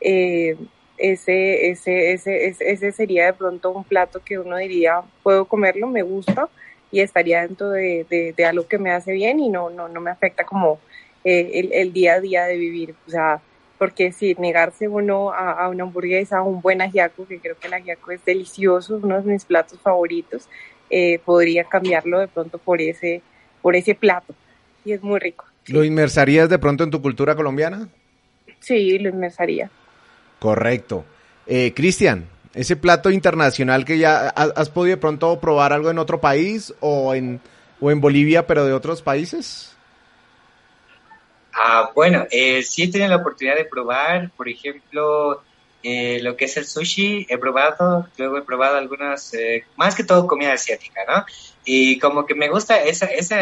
Eh, ese, ese, ese, ese, sería de pronto un plato que uno diría, puedo comerlo, me gusta y estaría dentro de, de, algo que me hace bien y no, no, no me afecta como eh, el, el, día a día de vivir. O sea, porque si negarse uno a, a, una hamburguesa, a un buen ajiaco, que creo que el ajiaco es delicioso, uno de mis platos favoritos, eh, podría cambiarlo de pronto por ese, por ese plato. Y es muy rico. ¿Lo inmersarías de pronto en tu cultura colombiana? Sí, lo inmersaría. Correcto. Eh, Cristian, ese plato internacional que ya has, podido de pronto probar algo en otro país o en, o en Bolivia, pero de otros países? Ah, bueno, eh, sí he tenido la oportunidad de probar, por ejemplo, eh, lo que es el sushi, he probado, luego he probado algunas, eh, más que todo comida asiática, ¿no? Y como que me gusta esa, esa,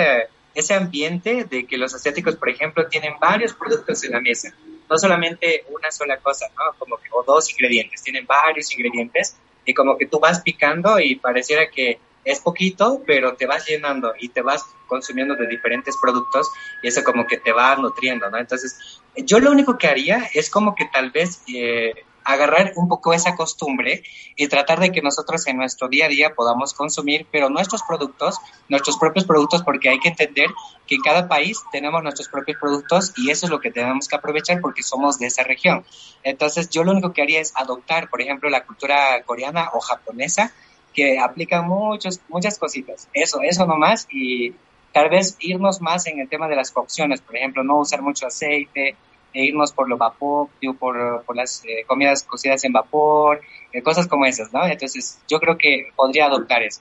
ese ambiente de que los asiáticos, por ejemplo, tienen varios productos en la mesa, no solamente una sola cosa, ¿no? Como que, o dos ingredientes, tienen varios ingredientes y como que tú vas picando y pareciera que es poquito, pero te vas llenando y te vas consumiendo de diferentes productos y eso como que te va nutriendo, ¿no? Entonces, yo lo único que haría es como que tal vez eh, agarrar un poco esa costumbre y tratar de que nosotros en nuestro día a día podamos consumir, pero nuestros productos, nuestros propios productos, porque hay que entender que en cada país tenemos nuestros propios productos y eso es lo que tenemos que aprovechar porque somos de esa región. Entonces yo lo único que haría es adoptar, por ejemplo, la cultura coreana o japonesa, que aplica muchos, muchas cositas. Eso, eso nomás y tal vez irnos más en el tema de las cocciones, por ejemplo, no usar mucho aceite, e irnos por lo vapor, por, por las eh, comidas cocidas en vapor, eh, cosas como esas, ¿no? Entonces, yo creo que podría adoptar eso.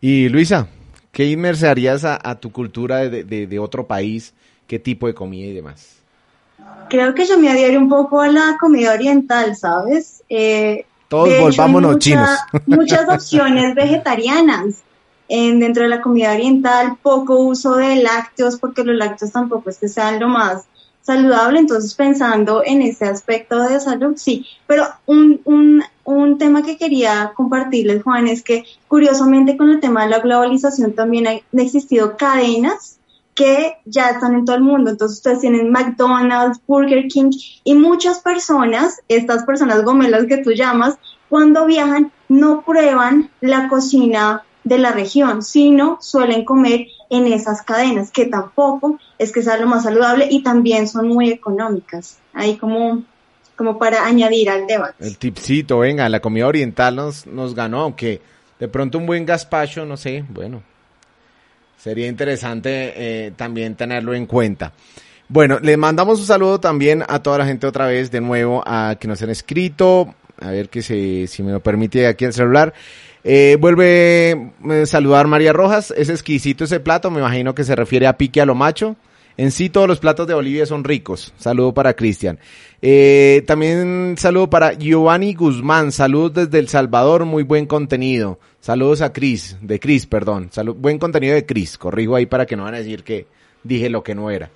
Y Luisa, ¿qué inmersarías a, a tu cultura de, de, de, otro país? ¿Qué tipo de comida y demás? Creo que yo me adhiero un poco a la comida oriental, ¿sabes? Eh, Todos volvámonos chinos. Muchas opciones vegetarianas. En, dentro de la comida oriental, poco uso de lácteos, porque los lácteos tampoco es que sean lo más saludable, entonces pensando en ese aspecto de salud, sí, pero un, un, un tema que quería compartirles, Juan, es que curiosamente con el tema de la globalización también han existido cadenas que ya están en todo el mundo. Entonces ustedes tienen McDonald's, Burger King y muchas personas, estas personas gomelas que tú llamas, cuando viajan no prueban la cocina de la región, sino suelen comer en esas cadenas, que tampoco es que sea lo más saludable y también son muy económicas. Ahí como, como para añadir al debate. El tipcito, venga, la comida oriental nos, nos ganó, aunque de pronto un buen gazpacho, no sé, bueno, sería interesante eh, también tenerlo en cuenta. Bueno, le mandamos un saludo también a toda la gente otra vez, de nuevo, a que nos han escrito, a ver que se, si me lo permite aquí el celular. Eh, vuelve a eh, saludar María Rojas, es exquisito ese plato, me imagino que se refiere a pique a lo macho. En sí todos los platos de Bolivia son ricos. Saludo para Cristian. Eh, también saludo para Giovanni Guzmán. Saludos desde El Salvador. Muy buen contenido. Saludos a Cris, de Cris, perdón. Salud, buen contenido de Cris. Corrijo ahí para que no van a decir que dije lo que no era.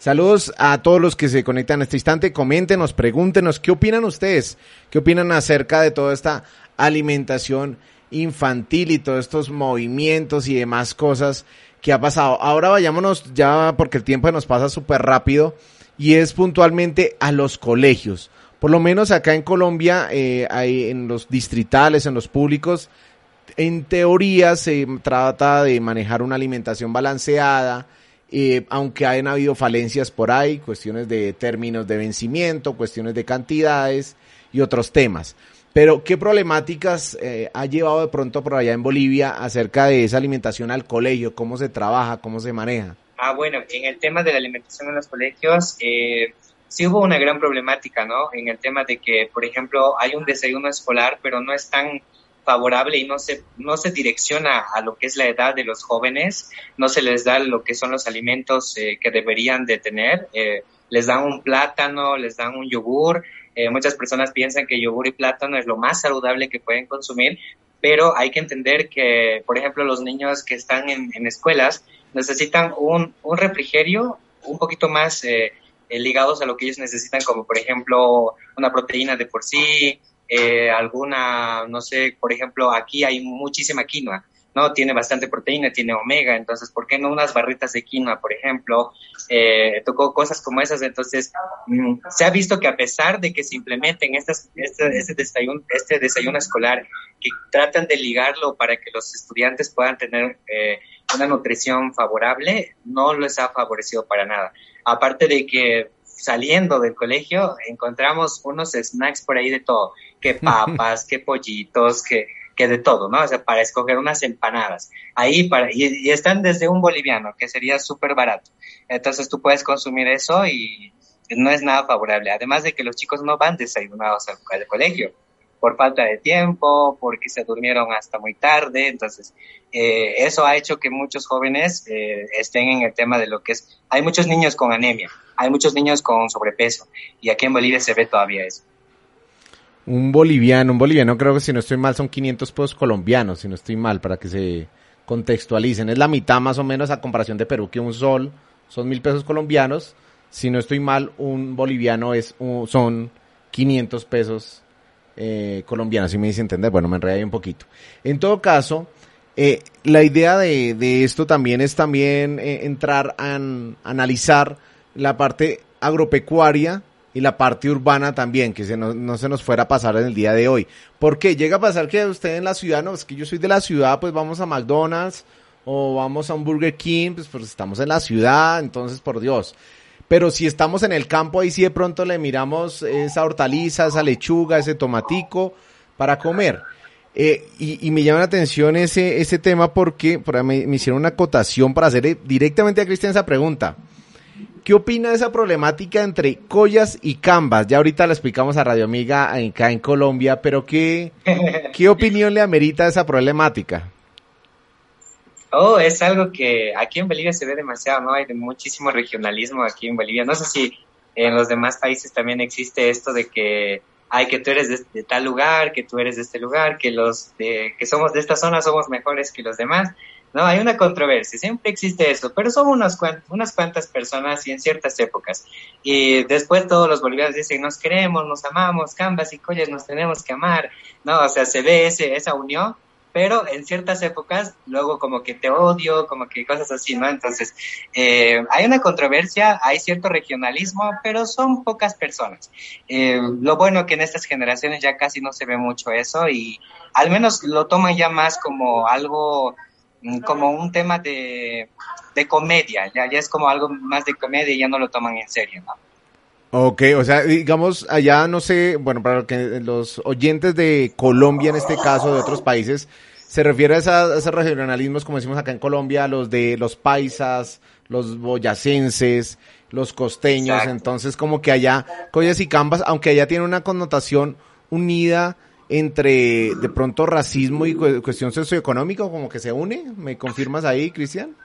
Saludos a todos los que se conectan en este instante. Coméntenos, pregúntenos, ¿qué opinan ustedes? ¿Qué opinan acerca de toda esta alimentación infantil y todos estos movimientos y demás cosas que ha pasado. Ahora vayámonos ya porque el tiempo nos pasa súper rápido y es puntualmente a los colegios. Por lo menos acá en Colombia, eh, hay en los distritales, en los públicos, en teoría se trata de manejar una alimentación balanceada, eh, aunque hayan habido falencias por ahí, cuestiones de términos de vencimiento, cuestiones de cantidades y otros temas. Pero, ¿qué problemáticas eh, ha llevado de pronto por allá en Bolivia acerca de esa alimentación al colegio? ¿Cómo se trabaja? ¿Cómo se maneja? Ah, bueno, en el tema de la alimentación en los colegios, eh, sí hubo una gran problemática, ¿no? En el tema de que, por ejemplo, hay un desayuno escolar, pero no es tan favorable y no se, no se direcciona a lo que es la edad de los jóvenes, no se les da lo que son los alimentos eh, que deberían de tener, eh, les dan un plátano, les dan un yogur, eh, muchas personas piensan que yogur y plátano es lo más saludable que pueden consumir, pero hay que entender que, por ejemplo, los niños que están en, escuelas necesitan un, un, refrigerio un poquito más eh, eh, ligados a lo que ellos necesitan, como por ejemplo una proteína de por sí, alguna, no sé, por ejemplo, aquí hay muchísima quinoa. ¿no? Tiene bastante proteína, tiene omega, entonces, ¿por qué no unas barritas de quinoa, por ejemplo? Eh, tocó cosas como esas, entonces, mm, se ha visto que a pesar de que se implementen estas, este, este, desayuno, este desayuno escolar, que tratan de ligarlo para que los estudiantes puedan tener eh, una nutrición favorable, no les ha favorecido para nada. Aparte de que saliendo del colegio encontramos unos snacks por ahí de todo, que papas, que pollitos, que que de todo, ¿no? O sea, para escoger unas empanadas. Ahí, para, y, están desde un boliviano, que sería súper barato. Entonces tú puedes consumir eso y no es nada favorable. Además de que los chicos no van desayunados al, al colegio por falta de tiempo, porque se durmieron hasta muy tarde. Entonces, eh, eso ha hecho que muchos jóvenes eh, estén en el tema de lo que es... Hay muchos niños con anemia, hay muchos niños con sobrepeso, y aquí en Bolivia se ve todavía eso un boliviano, un boliviano creo que si no estoy mal son 500 pesos colombianos, si no estoy mal, para que se contextualicen. Es la mitad más o menos a comparación de Perú, que un sol son mil pesos colombianos. Si no estoy mal, un boliviano es son 500 pesos eh, colombianos, si me dice entender. Bueno, me enredé ahí un poquito. En todo caso, eh, la idea de, de, esto también es también eh, entrar a analizar la parte agropecuaria y la parte urbana también, que se no, se nos fuera a pasar en el día de hoy. porque Llega a pasar que usted en la ciudad, no, es que yo soy de la ciudad, pues vamos a McDonald's o vamos a un Burger King, pues, pues estamos en la ciudad, entonces por Dios. Pero si estamos en el campo, ahí sí de pronto le miramos esa hortaliza, esa lechuga, ese tomatico para comer. Eh, y, me llama la atención ese, ese tema porque por me, me, hicieron una acotación para hacer directamente a Cristian esa pregunta. ¿Qué opina de esa problemática entre collas y cambas? Ya ahorita la explicamos a Radio Amiga acá en Colombia, pero ¿qué, qué opinión le amerita esa problemática? Oh, es algo que aquí en Bolivia se ve demasiado, ¿no? Hay muchísimo regionalismo aquí en Bolivia. No sé si en los demás países también existe esto de que hay que tú eres de, tal lugar, que tú eres de este lugar, que los de, que somos de esta zona somos mejores que los demás. ¿No? Hay una controversia, siempre existe eso, pero son unas, unas cuantas personas y en ciertas épocas. Y después todos los bolivianos dicen, nos queremos, nos amamos, cambas y collas, nos tenemos que amar, ¿no? O sea, se ve ese, esa unión, pero en ciertas épocas luego como que te odio, como que cosas así, ¿no? Entonces, eh, hay una controversia, hay cierto regionalismo, pero son pocas personas. Eh, lo bueno que en estas generaciones ya casi no se ve mucho eso y al menos lo toman ya más como algo como un tema de, de comedia, ya, ya es como algo más de comedia y ya no lo toman en serio, ¿no? Ok, o sea, digamos, allá no sé, bueno, para que los oyentes de Colombia en este caso, de otros países, se refiere a, esos regionalismos, como decimos acá en Colombia, los de los paisas, los boyacenses, los costeños, entonces como que allá, collas y cambas, aunque allá tiene una connotación unida, entre de pronto racismo y cuestión socioeconómica, como que se une. ¿Me confirmas ahí, Cristian?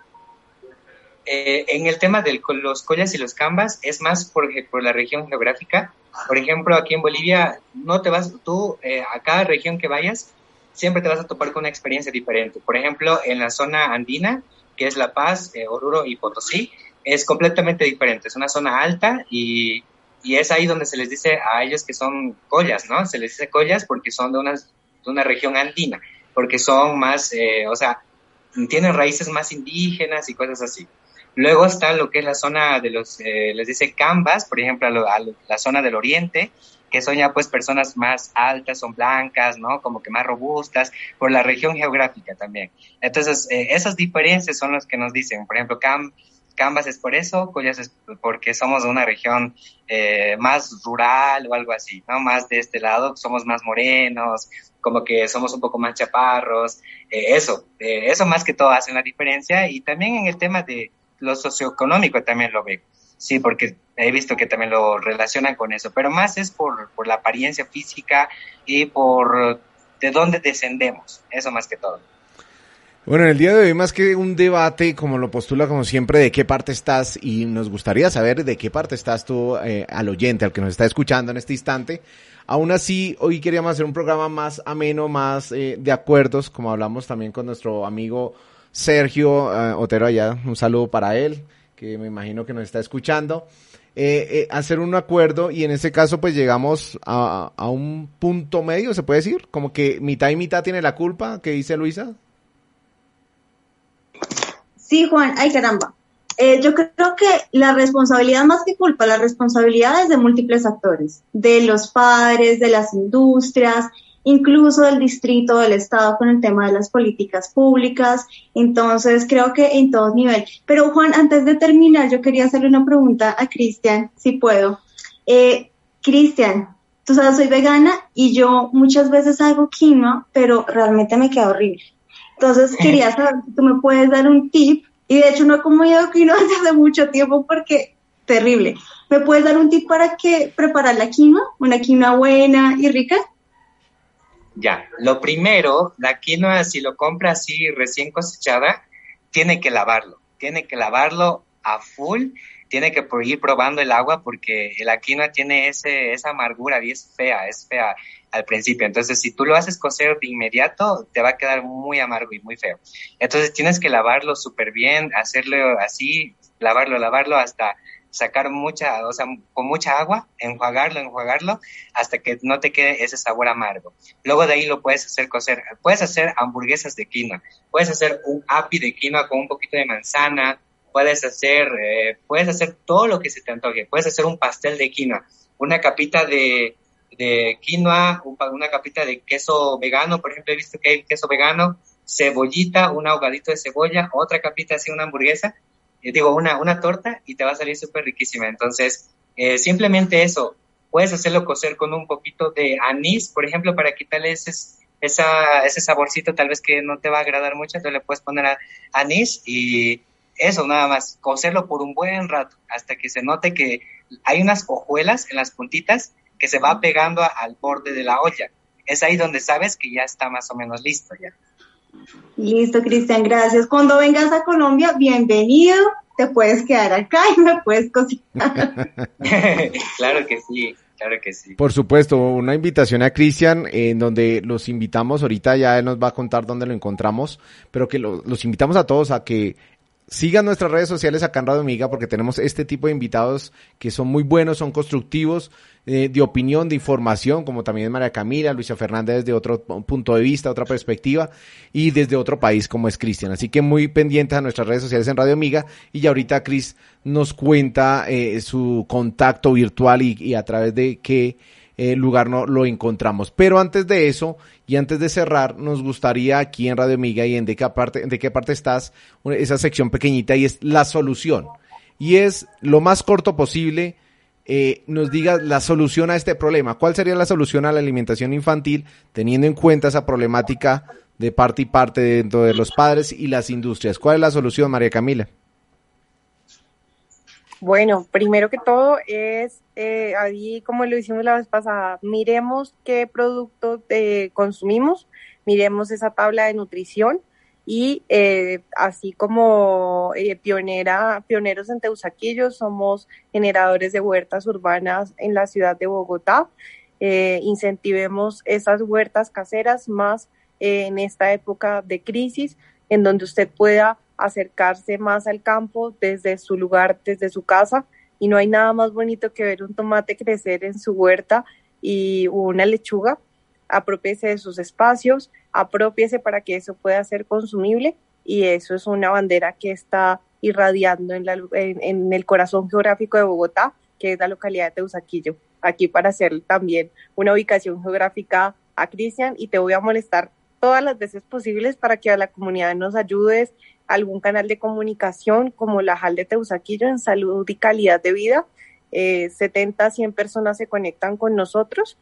Eh, en el tema de los collas y los cambas es más por, por, la región geográfica. Por ejemplo, aquí en Bolivia, no te vas, tú eh, a cada región que vayas, siempre te vas a topar con una experiencia diferente. Por ejemplo, en la zona andina, que es La Paz, eh, Oruro y Potosí, es completamente diferente. Es una zona alta y y es ahí donde se les dice a ellos que son collas, ¿no? Se les dice collas porque son de una, de una región andina, porque son más, eh, o sea, tienen raíces más indígenas y cosas así. Luego está lo que es la zona de los, eh, les dice cambas, por ejemplo, a, la zona del oriente, que son ya pues personas más altas, son blancas, ¿no? Como que más robustas, por la región geográfica también. Entonces, eh, esas diferencias son las que nos dicen, por ejemplo, cam Cambas es por eso, Collas es porque somos de una región eh, más rural o algo así, ¿no? Más de este lado, somos más morenos, como que somos un poco más chaparros, eh, eso, eh, eso más que todo hace una diferencia y también en el tema de lo socioeconómico también lo veo, sí, porque he visto que también lo relacionan con eso, pero más es por, por la apariencia física y por de dónde descendemos, eso más que todo. Bueno, en el día de hoy más que un debate, como lo postula como siempre, de qué parte estás y nos gustaría saber de qué parte estás tú eh, al oyente, al que nos está escuchando en este instante. Aún así, hoy queríamos hacer un programa más ameno, más eh, de acuerdos, como hablamos también con nuestro amigo Sergio eh, Otero allá. Un saludo para él, que me imagino que nos está escuchando. hacer un acuerdo y en este caso pues llegamos a, a un punto medio, se puede decir, como que mitad y mitad tiene la culpa, que dice Luisa. Sí, Juan, ay caramba. Eh, yo creo que la responsabilidad más que culpa, la responsabilidad es de múltiples actores, de los padres, de las industrias, incluso del distrito, del Estado con el tema de las políticas públicas. Entonces, creo que en todo nivel. Pero Juan, antes de terminar, yo quería hacerle una pregunta a Cristian, si puedo. Eh, Cristian, tú sabes, soy vegana y yo muchas veces hago quinoa, pero realmente me queda horrible. Entonces, quería saber si tú me puedes dar un tip. Y de hecho, no he comido quinoa desde hace mucho tiempo porque terrible. ¿Me puedes dar un tip para que preparar la quinoa? Una quinoa buena y rica. Ya, lo primero, la quinoa, si lo compra así recién cosechada, tiene que lavarlo, tiene que lavarlo a full, tiene que ir probando el agua porque la quinoa tiene ese, esa amargura y es fea, es fea al principio. Entonces, si tú lo haces cocer de inmediato, te va a quedar muy amargo y muy feo. Entonces, tienes que lavarlo súper bien, hacerlo así, lavarlo, lavarlo hasta sacar mucha, o sea, con mucha agua, enjuagarlo, enjuagarlo, hasta que no te quede ese sabor amargo. Luego de ahí lo puedes hacer cocer. Puedes hacer hamburguesas de quinoa, puedes hacer un api de quinoa con un poquito de manzana, puedes hacer, eh, puedes hacer todo lo que se te antoje. Puedes hacer un pastel de quinoa, una capita de, de quinoa, una capita de queso vegano, por ejemplo, he visto que hay queso vegano, cebollita, un ahogadito de cebolla, otra capita así, una hamburguesa, digo, una, una torta y te va a salir súper riquísima. Entonces, eh, simplemente eso, puedes hacerlo cocer con un poquito de anís, por ejemplo, para quitarle ese, ese saborcito tal vez que no te va a agradar mucho, entonces le puedes poner anís y eso nada más, cocerlo por un buen rato hasta que se note que hay unas hojuelas en las puntitas que se va pegando al borde de la olla. Es ahí donde sabes que ya está más o menos listo ya. Listo, Cristian, gracias. Cuando vengas a Colombia, bienvenido. Te puedes quedar acá y me puedes cocinar. claro que sí. Claro que sí. Por supuesto, una invitación a Cristian en donde los invitamos, ahorita ya él nos va a contar dónde lo encontramos, pero que los invitamos a todos a que Sigan nuestras redes sociales acá en Radio Amiga porque tenemos este tipo de invitados que son muy buenos, son constructivos, eh, de opinión, de información, como también María Camila, Luisa Fernández desde otro punto de vista, otra perspectiva y desde otro país como es Cristian. Así que muy pendientes a nuestras redes sociales en Radio Amiga y ya ahorita Cris nos cuenta eh, su contacto virtual y, y, a través de qué lugar no lo encontramos. Pero antes de eso, y antes de cerrar, nos gustaría aquí en Radio Amiga y en de qué parte, de qué parte estás, esa sección pequeñita y es la solución. Y es lo más corto posible, eh, nos digas la solución a este problema. ¿Cuál sería la solución a la alimentación infantil teniendo en cuenta esa problemática de parte y parte dentro de los padres y las industrias? ¿Cuál es la solución, María Camila? Bueno, primero que todo es, eh, ahí como lo hicimos la vez pasada, miremos qué productos eh, consumimos, miremos esa tabla de nutrición y eh, así como eh, pionera, pioneros en Teusaquillo, somos generadores de huertas urbanas en la ciudad de Bogotá. incentivemos esas huertas caseras más en esta época de crisis, en donde usted pueda acercarse más al campo desde su lugar, desde su casa. Y no hay nada más bonito que ver un tomate crecer en su huerta y una lechuga. Apropiese de sus espacios, apropiese para que eso pueda ser consumible y eso es una bandera que está irradiando en, la, en, el corazón geográfico de Bogotá, que es la localidad de Teusaquillo. Aquí para hacer también una ubicación geográfica a Cristian y te voy a molestar todas las veces posibles para que a la comunidad nos ayudes algún canal de comunicación como la JAL de Teusaquillo en salud y calidad de vida. Eh, 70, 100 personas se conectan con nosotros.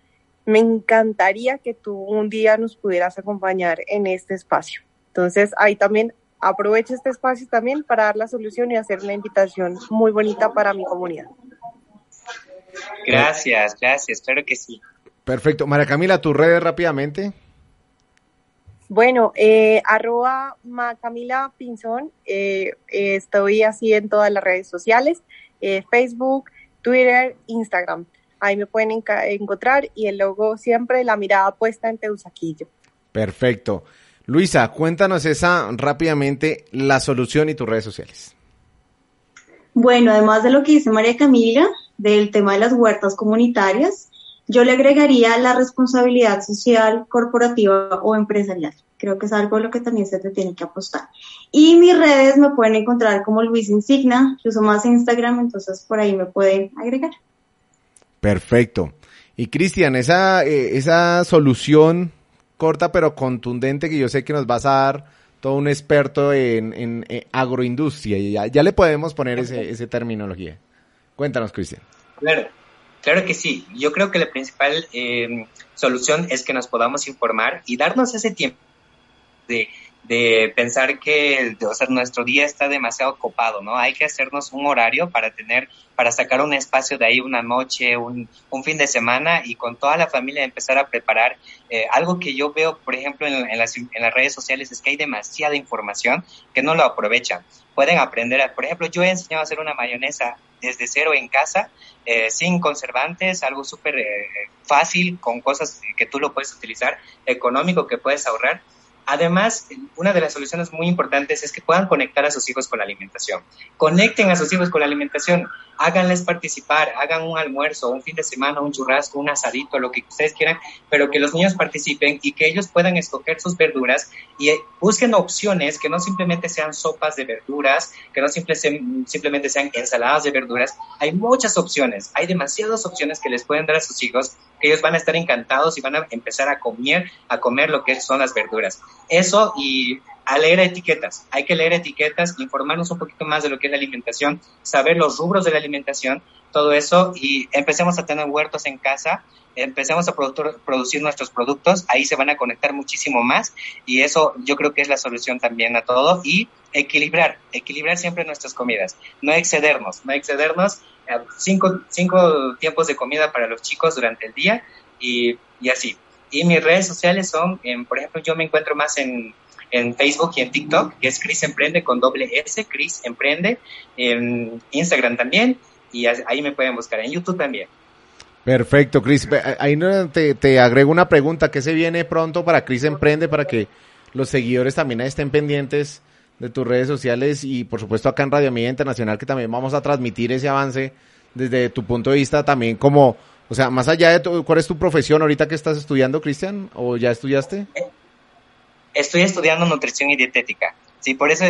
Me encantaría que tú un día nos pudieras acompañar en este espacio. Entonces, ahí también aprovecho este espacio también para dar la solución y hacer una invitación muy bonita para mi comunidad. Gracias, gracias, claro que sí. Perfecto. María Camila, tus redes rápidamente. Bueno, eh, arroba Camila Pinzón, eh, estoy así en todas las redes sociales, eh, Facebook, Twitter, Instagram. Ahí me pueden encontrar y el logo siempre la mirada puesta en Teusaquillo. Perfecto. Luisa, cuéntanos esa rápidamente la solución y tus redes sociales. Bueno, además de lo que dice María Camila, del tema de las huertas comunitarias, yo le agregaría la responsabilidad social, corporativa o empresarial Creo que es algo a lo que también se te tiene que apostar. Y mis redes me pueden encontrar como Luis Insigna, yo uso más Instagram, entonces por ahí me pueden agregar. Perfecto. Y Cristian, esa, eh, esa solución corta pero contundente que yo sé que nos vas a dar todo un experto en, en, agroindustria, y ya, ya, le podemos poner ese, ese terminología. Cuéntanos, Cristian. Claro, claro que sí. Yo creo que la principal eh, solución es que nos podamos informar y darnos ese tiempo de de pensar que o sea, nuestro día está demasiado copado, ¿no? Hay que hacernos un horario para tener, para sacar un espacio de ahí una noche, un, un fin de semana y con toda la familia empezar a preparar. Eh, algo que yo veo, por ejemplo, en, las, en las redes sociales es que hay demasiada información que no lo aprovechan. Pueden aprender, a, por ejemplo, yo he enseñado a hacer una mayonesa desde cero en casa, eh, sin conservantes, algo súper eh, fácil, con cosas que tú lo puedes utilizar, económico que puedes ahorrar Además, una de las soluciones muy importantes es que puedan conectar a sus hijos con la alimentación. Conecten a sus hijos con la alimentación, háganles participar, hagan un almuerzo, un fin de semana, un churrasco, un asadito, lo que ustedes quieran, pero que los niños participen y que ellos puedan escoger sus verduras y eh, busquen opciones que no simplemente sean sopas de verduras, que no simplemente sean ensaladas de verduras. Hay muchas opciones, hay demasiadas opciones que les pueden dar a sus hijos ellos van a estar encantados y van a empezar a comer, a comer lo que son las verduras. Eso y a leer etiquetas. Hay que leer etiquetas, informarnos un poquito más de lo que es la alimentación, saber los rubros de la alimentación, todo eso, y empecemos a tener huertos en casa, empecemos a producir nuestros productos, ahí se van a conectar muchísimo más, y eso yo creo que es la solución también a todo, y equilibrar, equilibrar siempre nuestras comidas, no excedernos, no excedernos, eh, cinco, cinco tiempos de comida para los chicos durante el día, y, y así. Y mis redes sociales son, por ejemplo, yo me encuentro más en en Facebook y en TikTok, que es Cris Emprende con doble S, Cris Emprende, en Instagram también, y ahí me pueden buscar, en YouTube también. Perfecto, Cris. Ahí te, te agrego una pregunta, ¿qué se viene pronto para Cris Emprende, para que los seguidores también estén pendientes de tus redes sociales y por supuesto acá en Radio Amiga Internacional que también vamos a transmitir ese avance desde tu punto de vista también como, o sea, más allá de tu, cuál es tu profesión ahorita que estás estudiando, Cristian, o ya estudiaste? Eh, estoy estudiando nutrición y dietética. Sí, por eso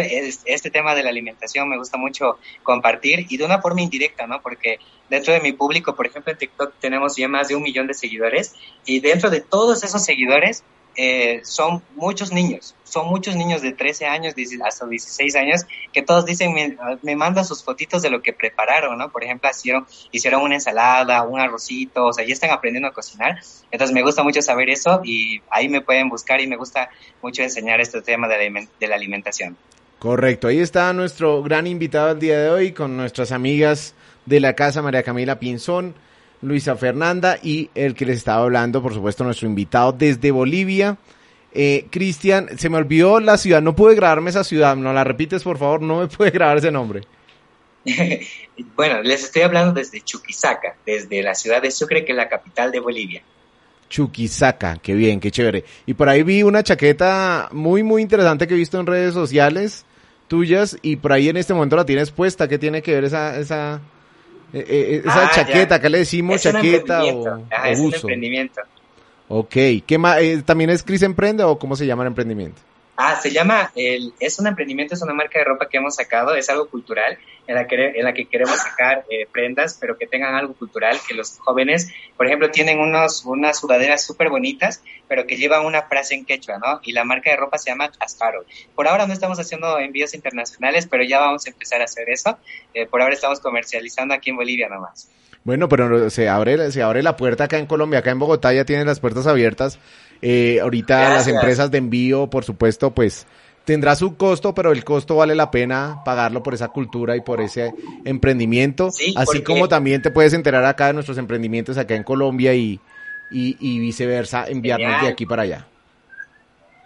este tema de la alimentación me gusta mucho compartir y de una forma indirecta, ¿no? Porque dentro de mi público, por ejemplo, en TikTok tenemos ya más de un millón de seguidores y dentro de todos esos seguidores eh, son muchos niños, son muchos niños de 13 años hasta 16 años que todos dicen, me, mandan sus fotitos de lo que prepararon, ¿no? Por ejemplo, hicieron, hicieron una ensalada, un arrocito, o sea, ya están aprendiendo a cocinar. Entonces me gusta mucho saber eso y ahí me pueden buscar y me gusta mucho enseñar este tema de la, de la alimentación. Correcto, ahí está nuestro gran invitado el día de hoy con nuestras amigas de la casa María Camila Pinzón Luisa Fernanda y el que les estaba hablando, por supuesto, nuestro invitado desde Bolivia. Eh, Cristian, se me olvidó la ciudad, no pude grabarme esa ciudad, ¿no la repites por favor? No me puede grabar ese nombre. bueno, les estoy hablando desde Chuquisaca, desde la ciudad de Sucre, que es la capital de Bolivia. Chuquisaca, qué bien, qué chévere. Y por ahí vi una chaqueta muy, muy interesante que he visto en redes sociales tuyas y por ahí en este momento la tienes puesta. ¿Qué tiene que ver esa, esa, eh, eh, esa ah, chaqueta, ¿qué le decimos? ¿Chaqueta o, es un emprendimiento. Ok, ¿qué más? Eh, ¿También es Cris Emprende o cómo se llama el emprendimiento? Ah, se llama, el, es un emprendimiento, es una marca de ropa que hemos sacado, es algo cultural, en la que, en la que queremos sacar eh, prendas, pero que tengan algo cultural, que los jóvenes, por ejemplo, tienen unos, unas sudaderas súper bonitas, pero que llevan una frase en quechua, ¿no? Y la marca de ropa se llama Asparo. Por ahora no estamos haciendo envíos internacionales, pero ya vamos a empezar a hacer eso. Eh, por ahora estamos comercializando aquí en Bolivia nomás. Bueno, pero se abre, se abre la puerta acá en Colombia, acá en Bogotá ya tienen las puertas abiertas eh, ahorita las empresas de envío, por supuesto, pues tendrá su costo, pero el costo vale la pena pagarlo por esa cultura y por ese emprendimiento. así como también te puedes enterar acá de nuestros emprendimientos acá en Colombia y, y, viceversa, enviarnos de aquí para allá.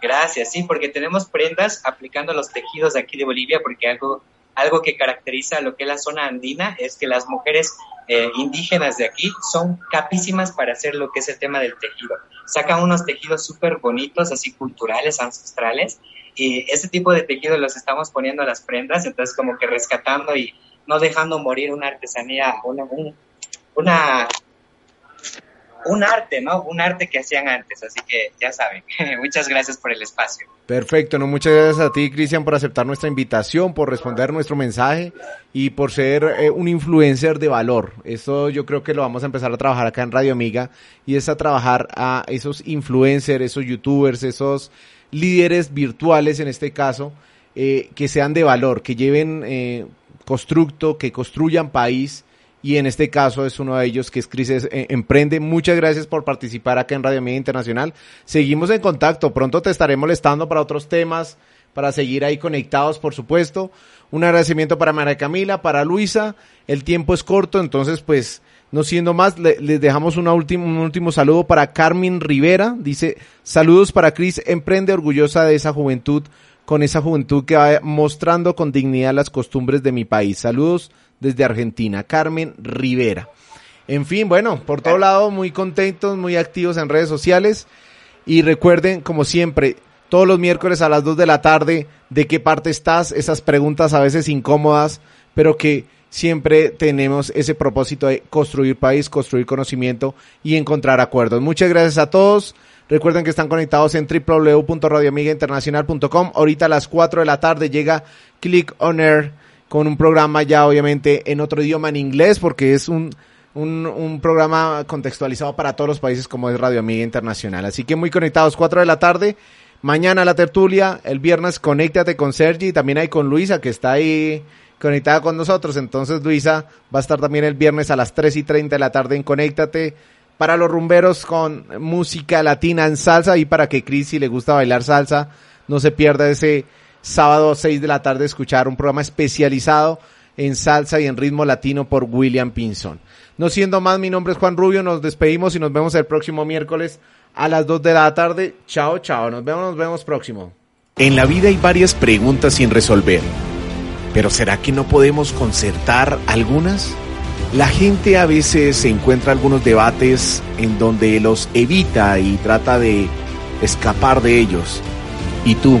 Gracias, sí, porque tenemos prendas aplicando los tejidos de aquí de Bolivia, porque algo, algo que caracteriza lo que es la zona andina es que las mujeres eh, indígenas de aquí son capísimas para hacer lo que es el tema del tejido. Sacan unos tejidos súper bonitos, así culturales, ancestrales, y ese tipo de tejidos los estamos poniendo a las prendas, entonces como que rescatando y no dejando morir una artesanía, una, una un arte, ¿no? Un arte que hacían antes, así que ya saben, muchas gracias por el espacio. Perfecto, no muchas gracias a ti, Cristian, por aceptar nuestra invitación, por responder nuestro mensaje y por ser eh, un influencer de valor. Eso yo creo que lo vamos a empezar a trabajar acá en Radio Amiga y es a trabajar a esos influencers, esos youtubers, esos líderes virtuales en este caso, eh, que sean de valor, que lleven eh, constructo, que construyan país y en este caso es uno de ellos que es Crisis eh, Emprende. Muchas gracias por participar acá en Radio Media Internacional. Seguimos en contacto, pronto te estaré molestando para otros temas, para seguir ahí conectados, por supuesto. Un agradecimiento para María Camila, para Luisa. El tiempo es corto, entonces pues no siendo más, les dejamos una última, un último saludo para Carmen Rivera. Dice, saludos para Cris Emprende, orgullosa de esa juventud, con esa juventud que va mostrando con dignidad las costumbres de mi país. Saludos desde Argentina, Carmen Rivera. En fin, bueno, por todo lado, muy contentos, muy activos en redes sociales. Y recuerden, como siempre, todos los miércoles a las 2 de la tarde, de qué parte estás, esas preguntas a veces incómodas, pero que siempre tenemos ese propósito de construir país, construir conocimiento y encontrar acuerdos. Muchas gracias a todos. Recuerden que están conectados en www.radioamigainternacional.com. Ahorita a las 4 de la tarde llega Click on Air con un programa ya obviamente en otro idioma, en inglés, porque es un, un, un, programa contextualizado para todos los países como es Radio Amiga Internacional. Así que muy conectados, 4 de la tarde. Mañana la tertulia, el viernes conéctate con Sergi, también hay con Luisa que está ahí conectada con nosotros. Entonces Luisa va a estar también el viernes a las 3 y 30 de la tarde en Conéctate. Para los rumberos con música latina en salsa y para que Cris, si le gusta bailar salsa, no se pierda ese sábado 6 de la tarde escuchar un programa especializado en salsa y en ritmo latino por William Pinson. No siendo más, mi nombre es Juan Rubio, nos despedimos y nos vemos el próximo miércoles a las 2 de la tarde. Chao, chao, nos vemos, nos vemos próximo. En la vida hay varias preguntas sin resolver, pero ¿será que no podemos concertar algunas? La gente a veces encuentra algunos debates en donde los evita y trata de escapar de ellos. ¿Y tú?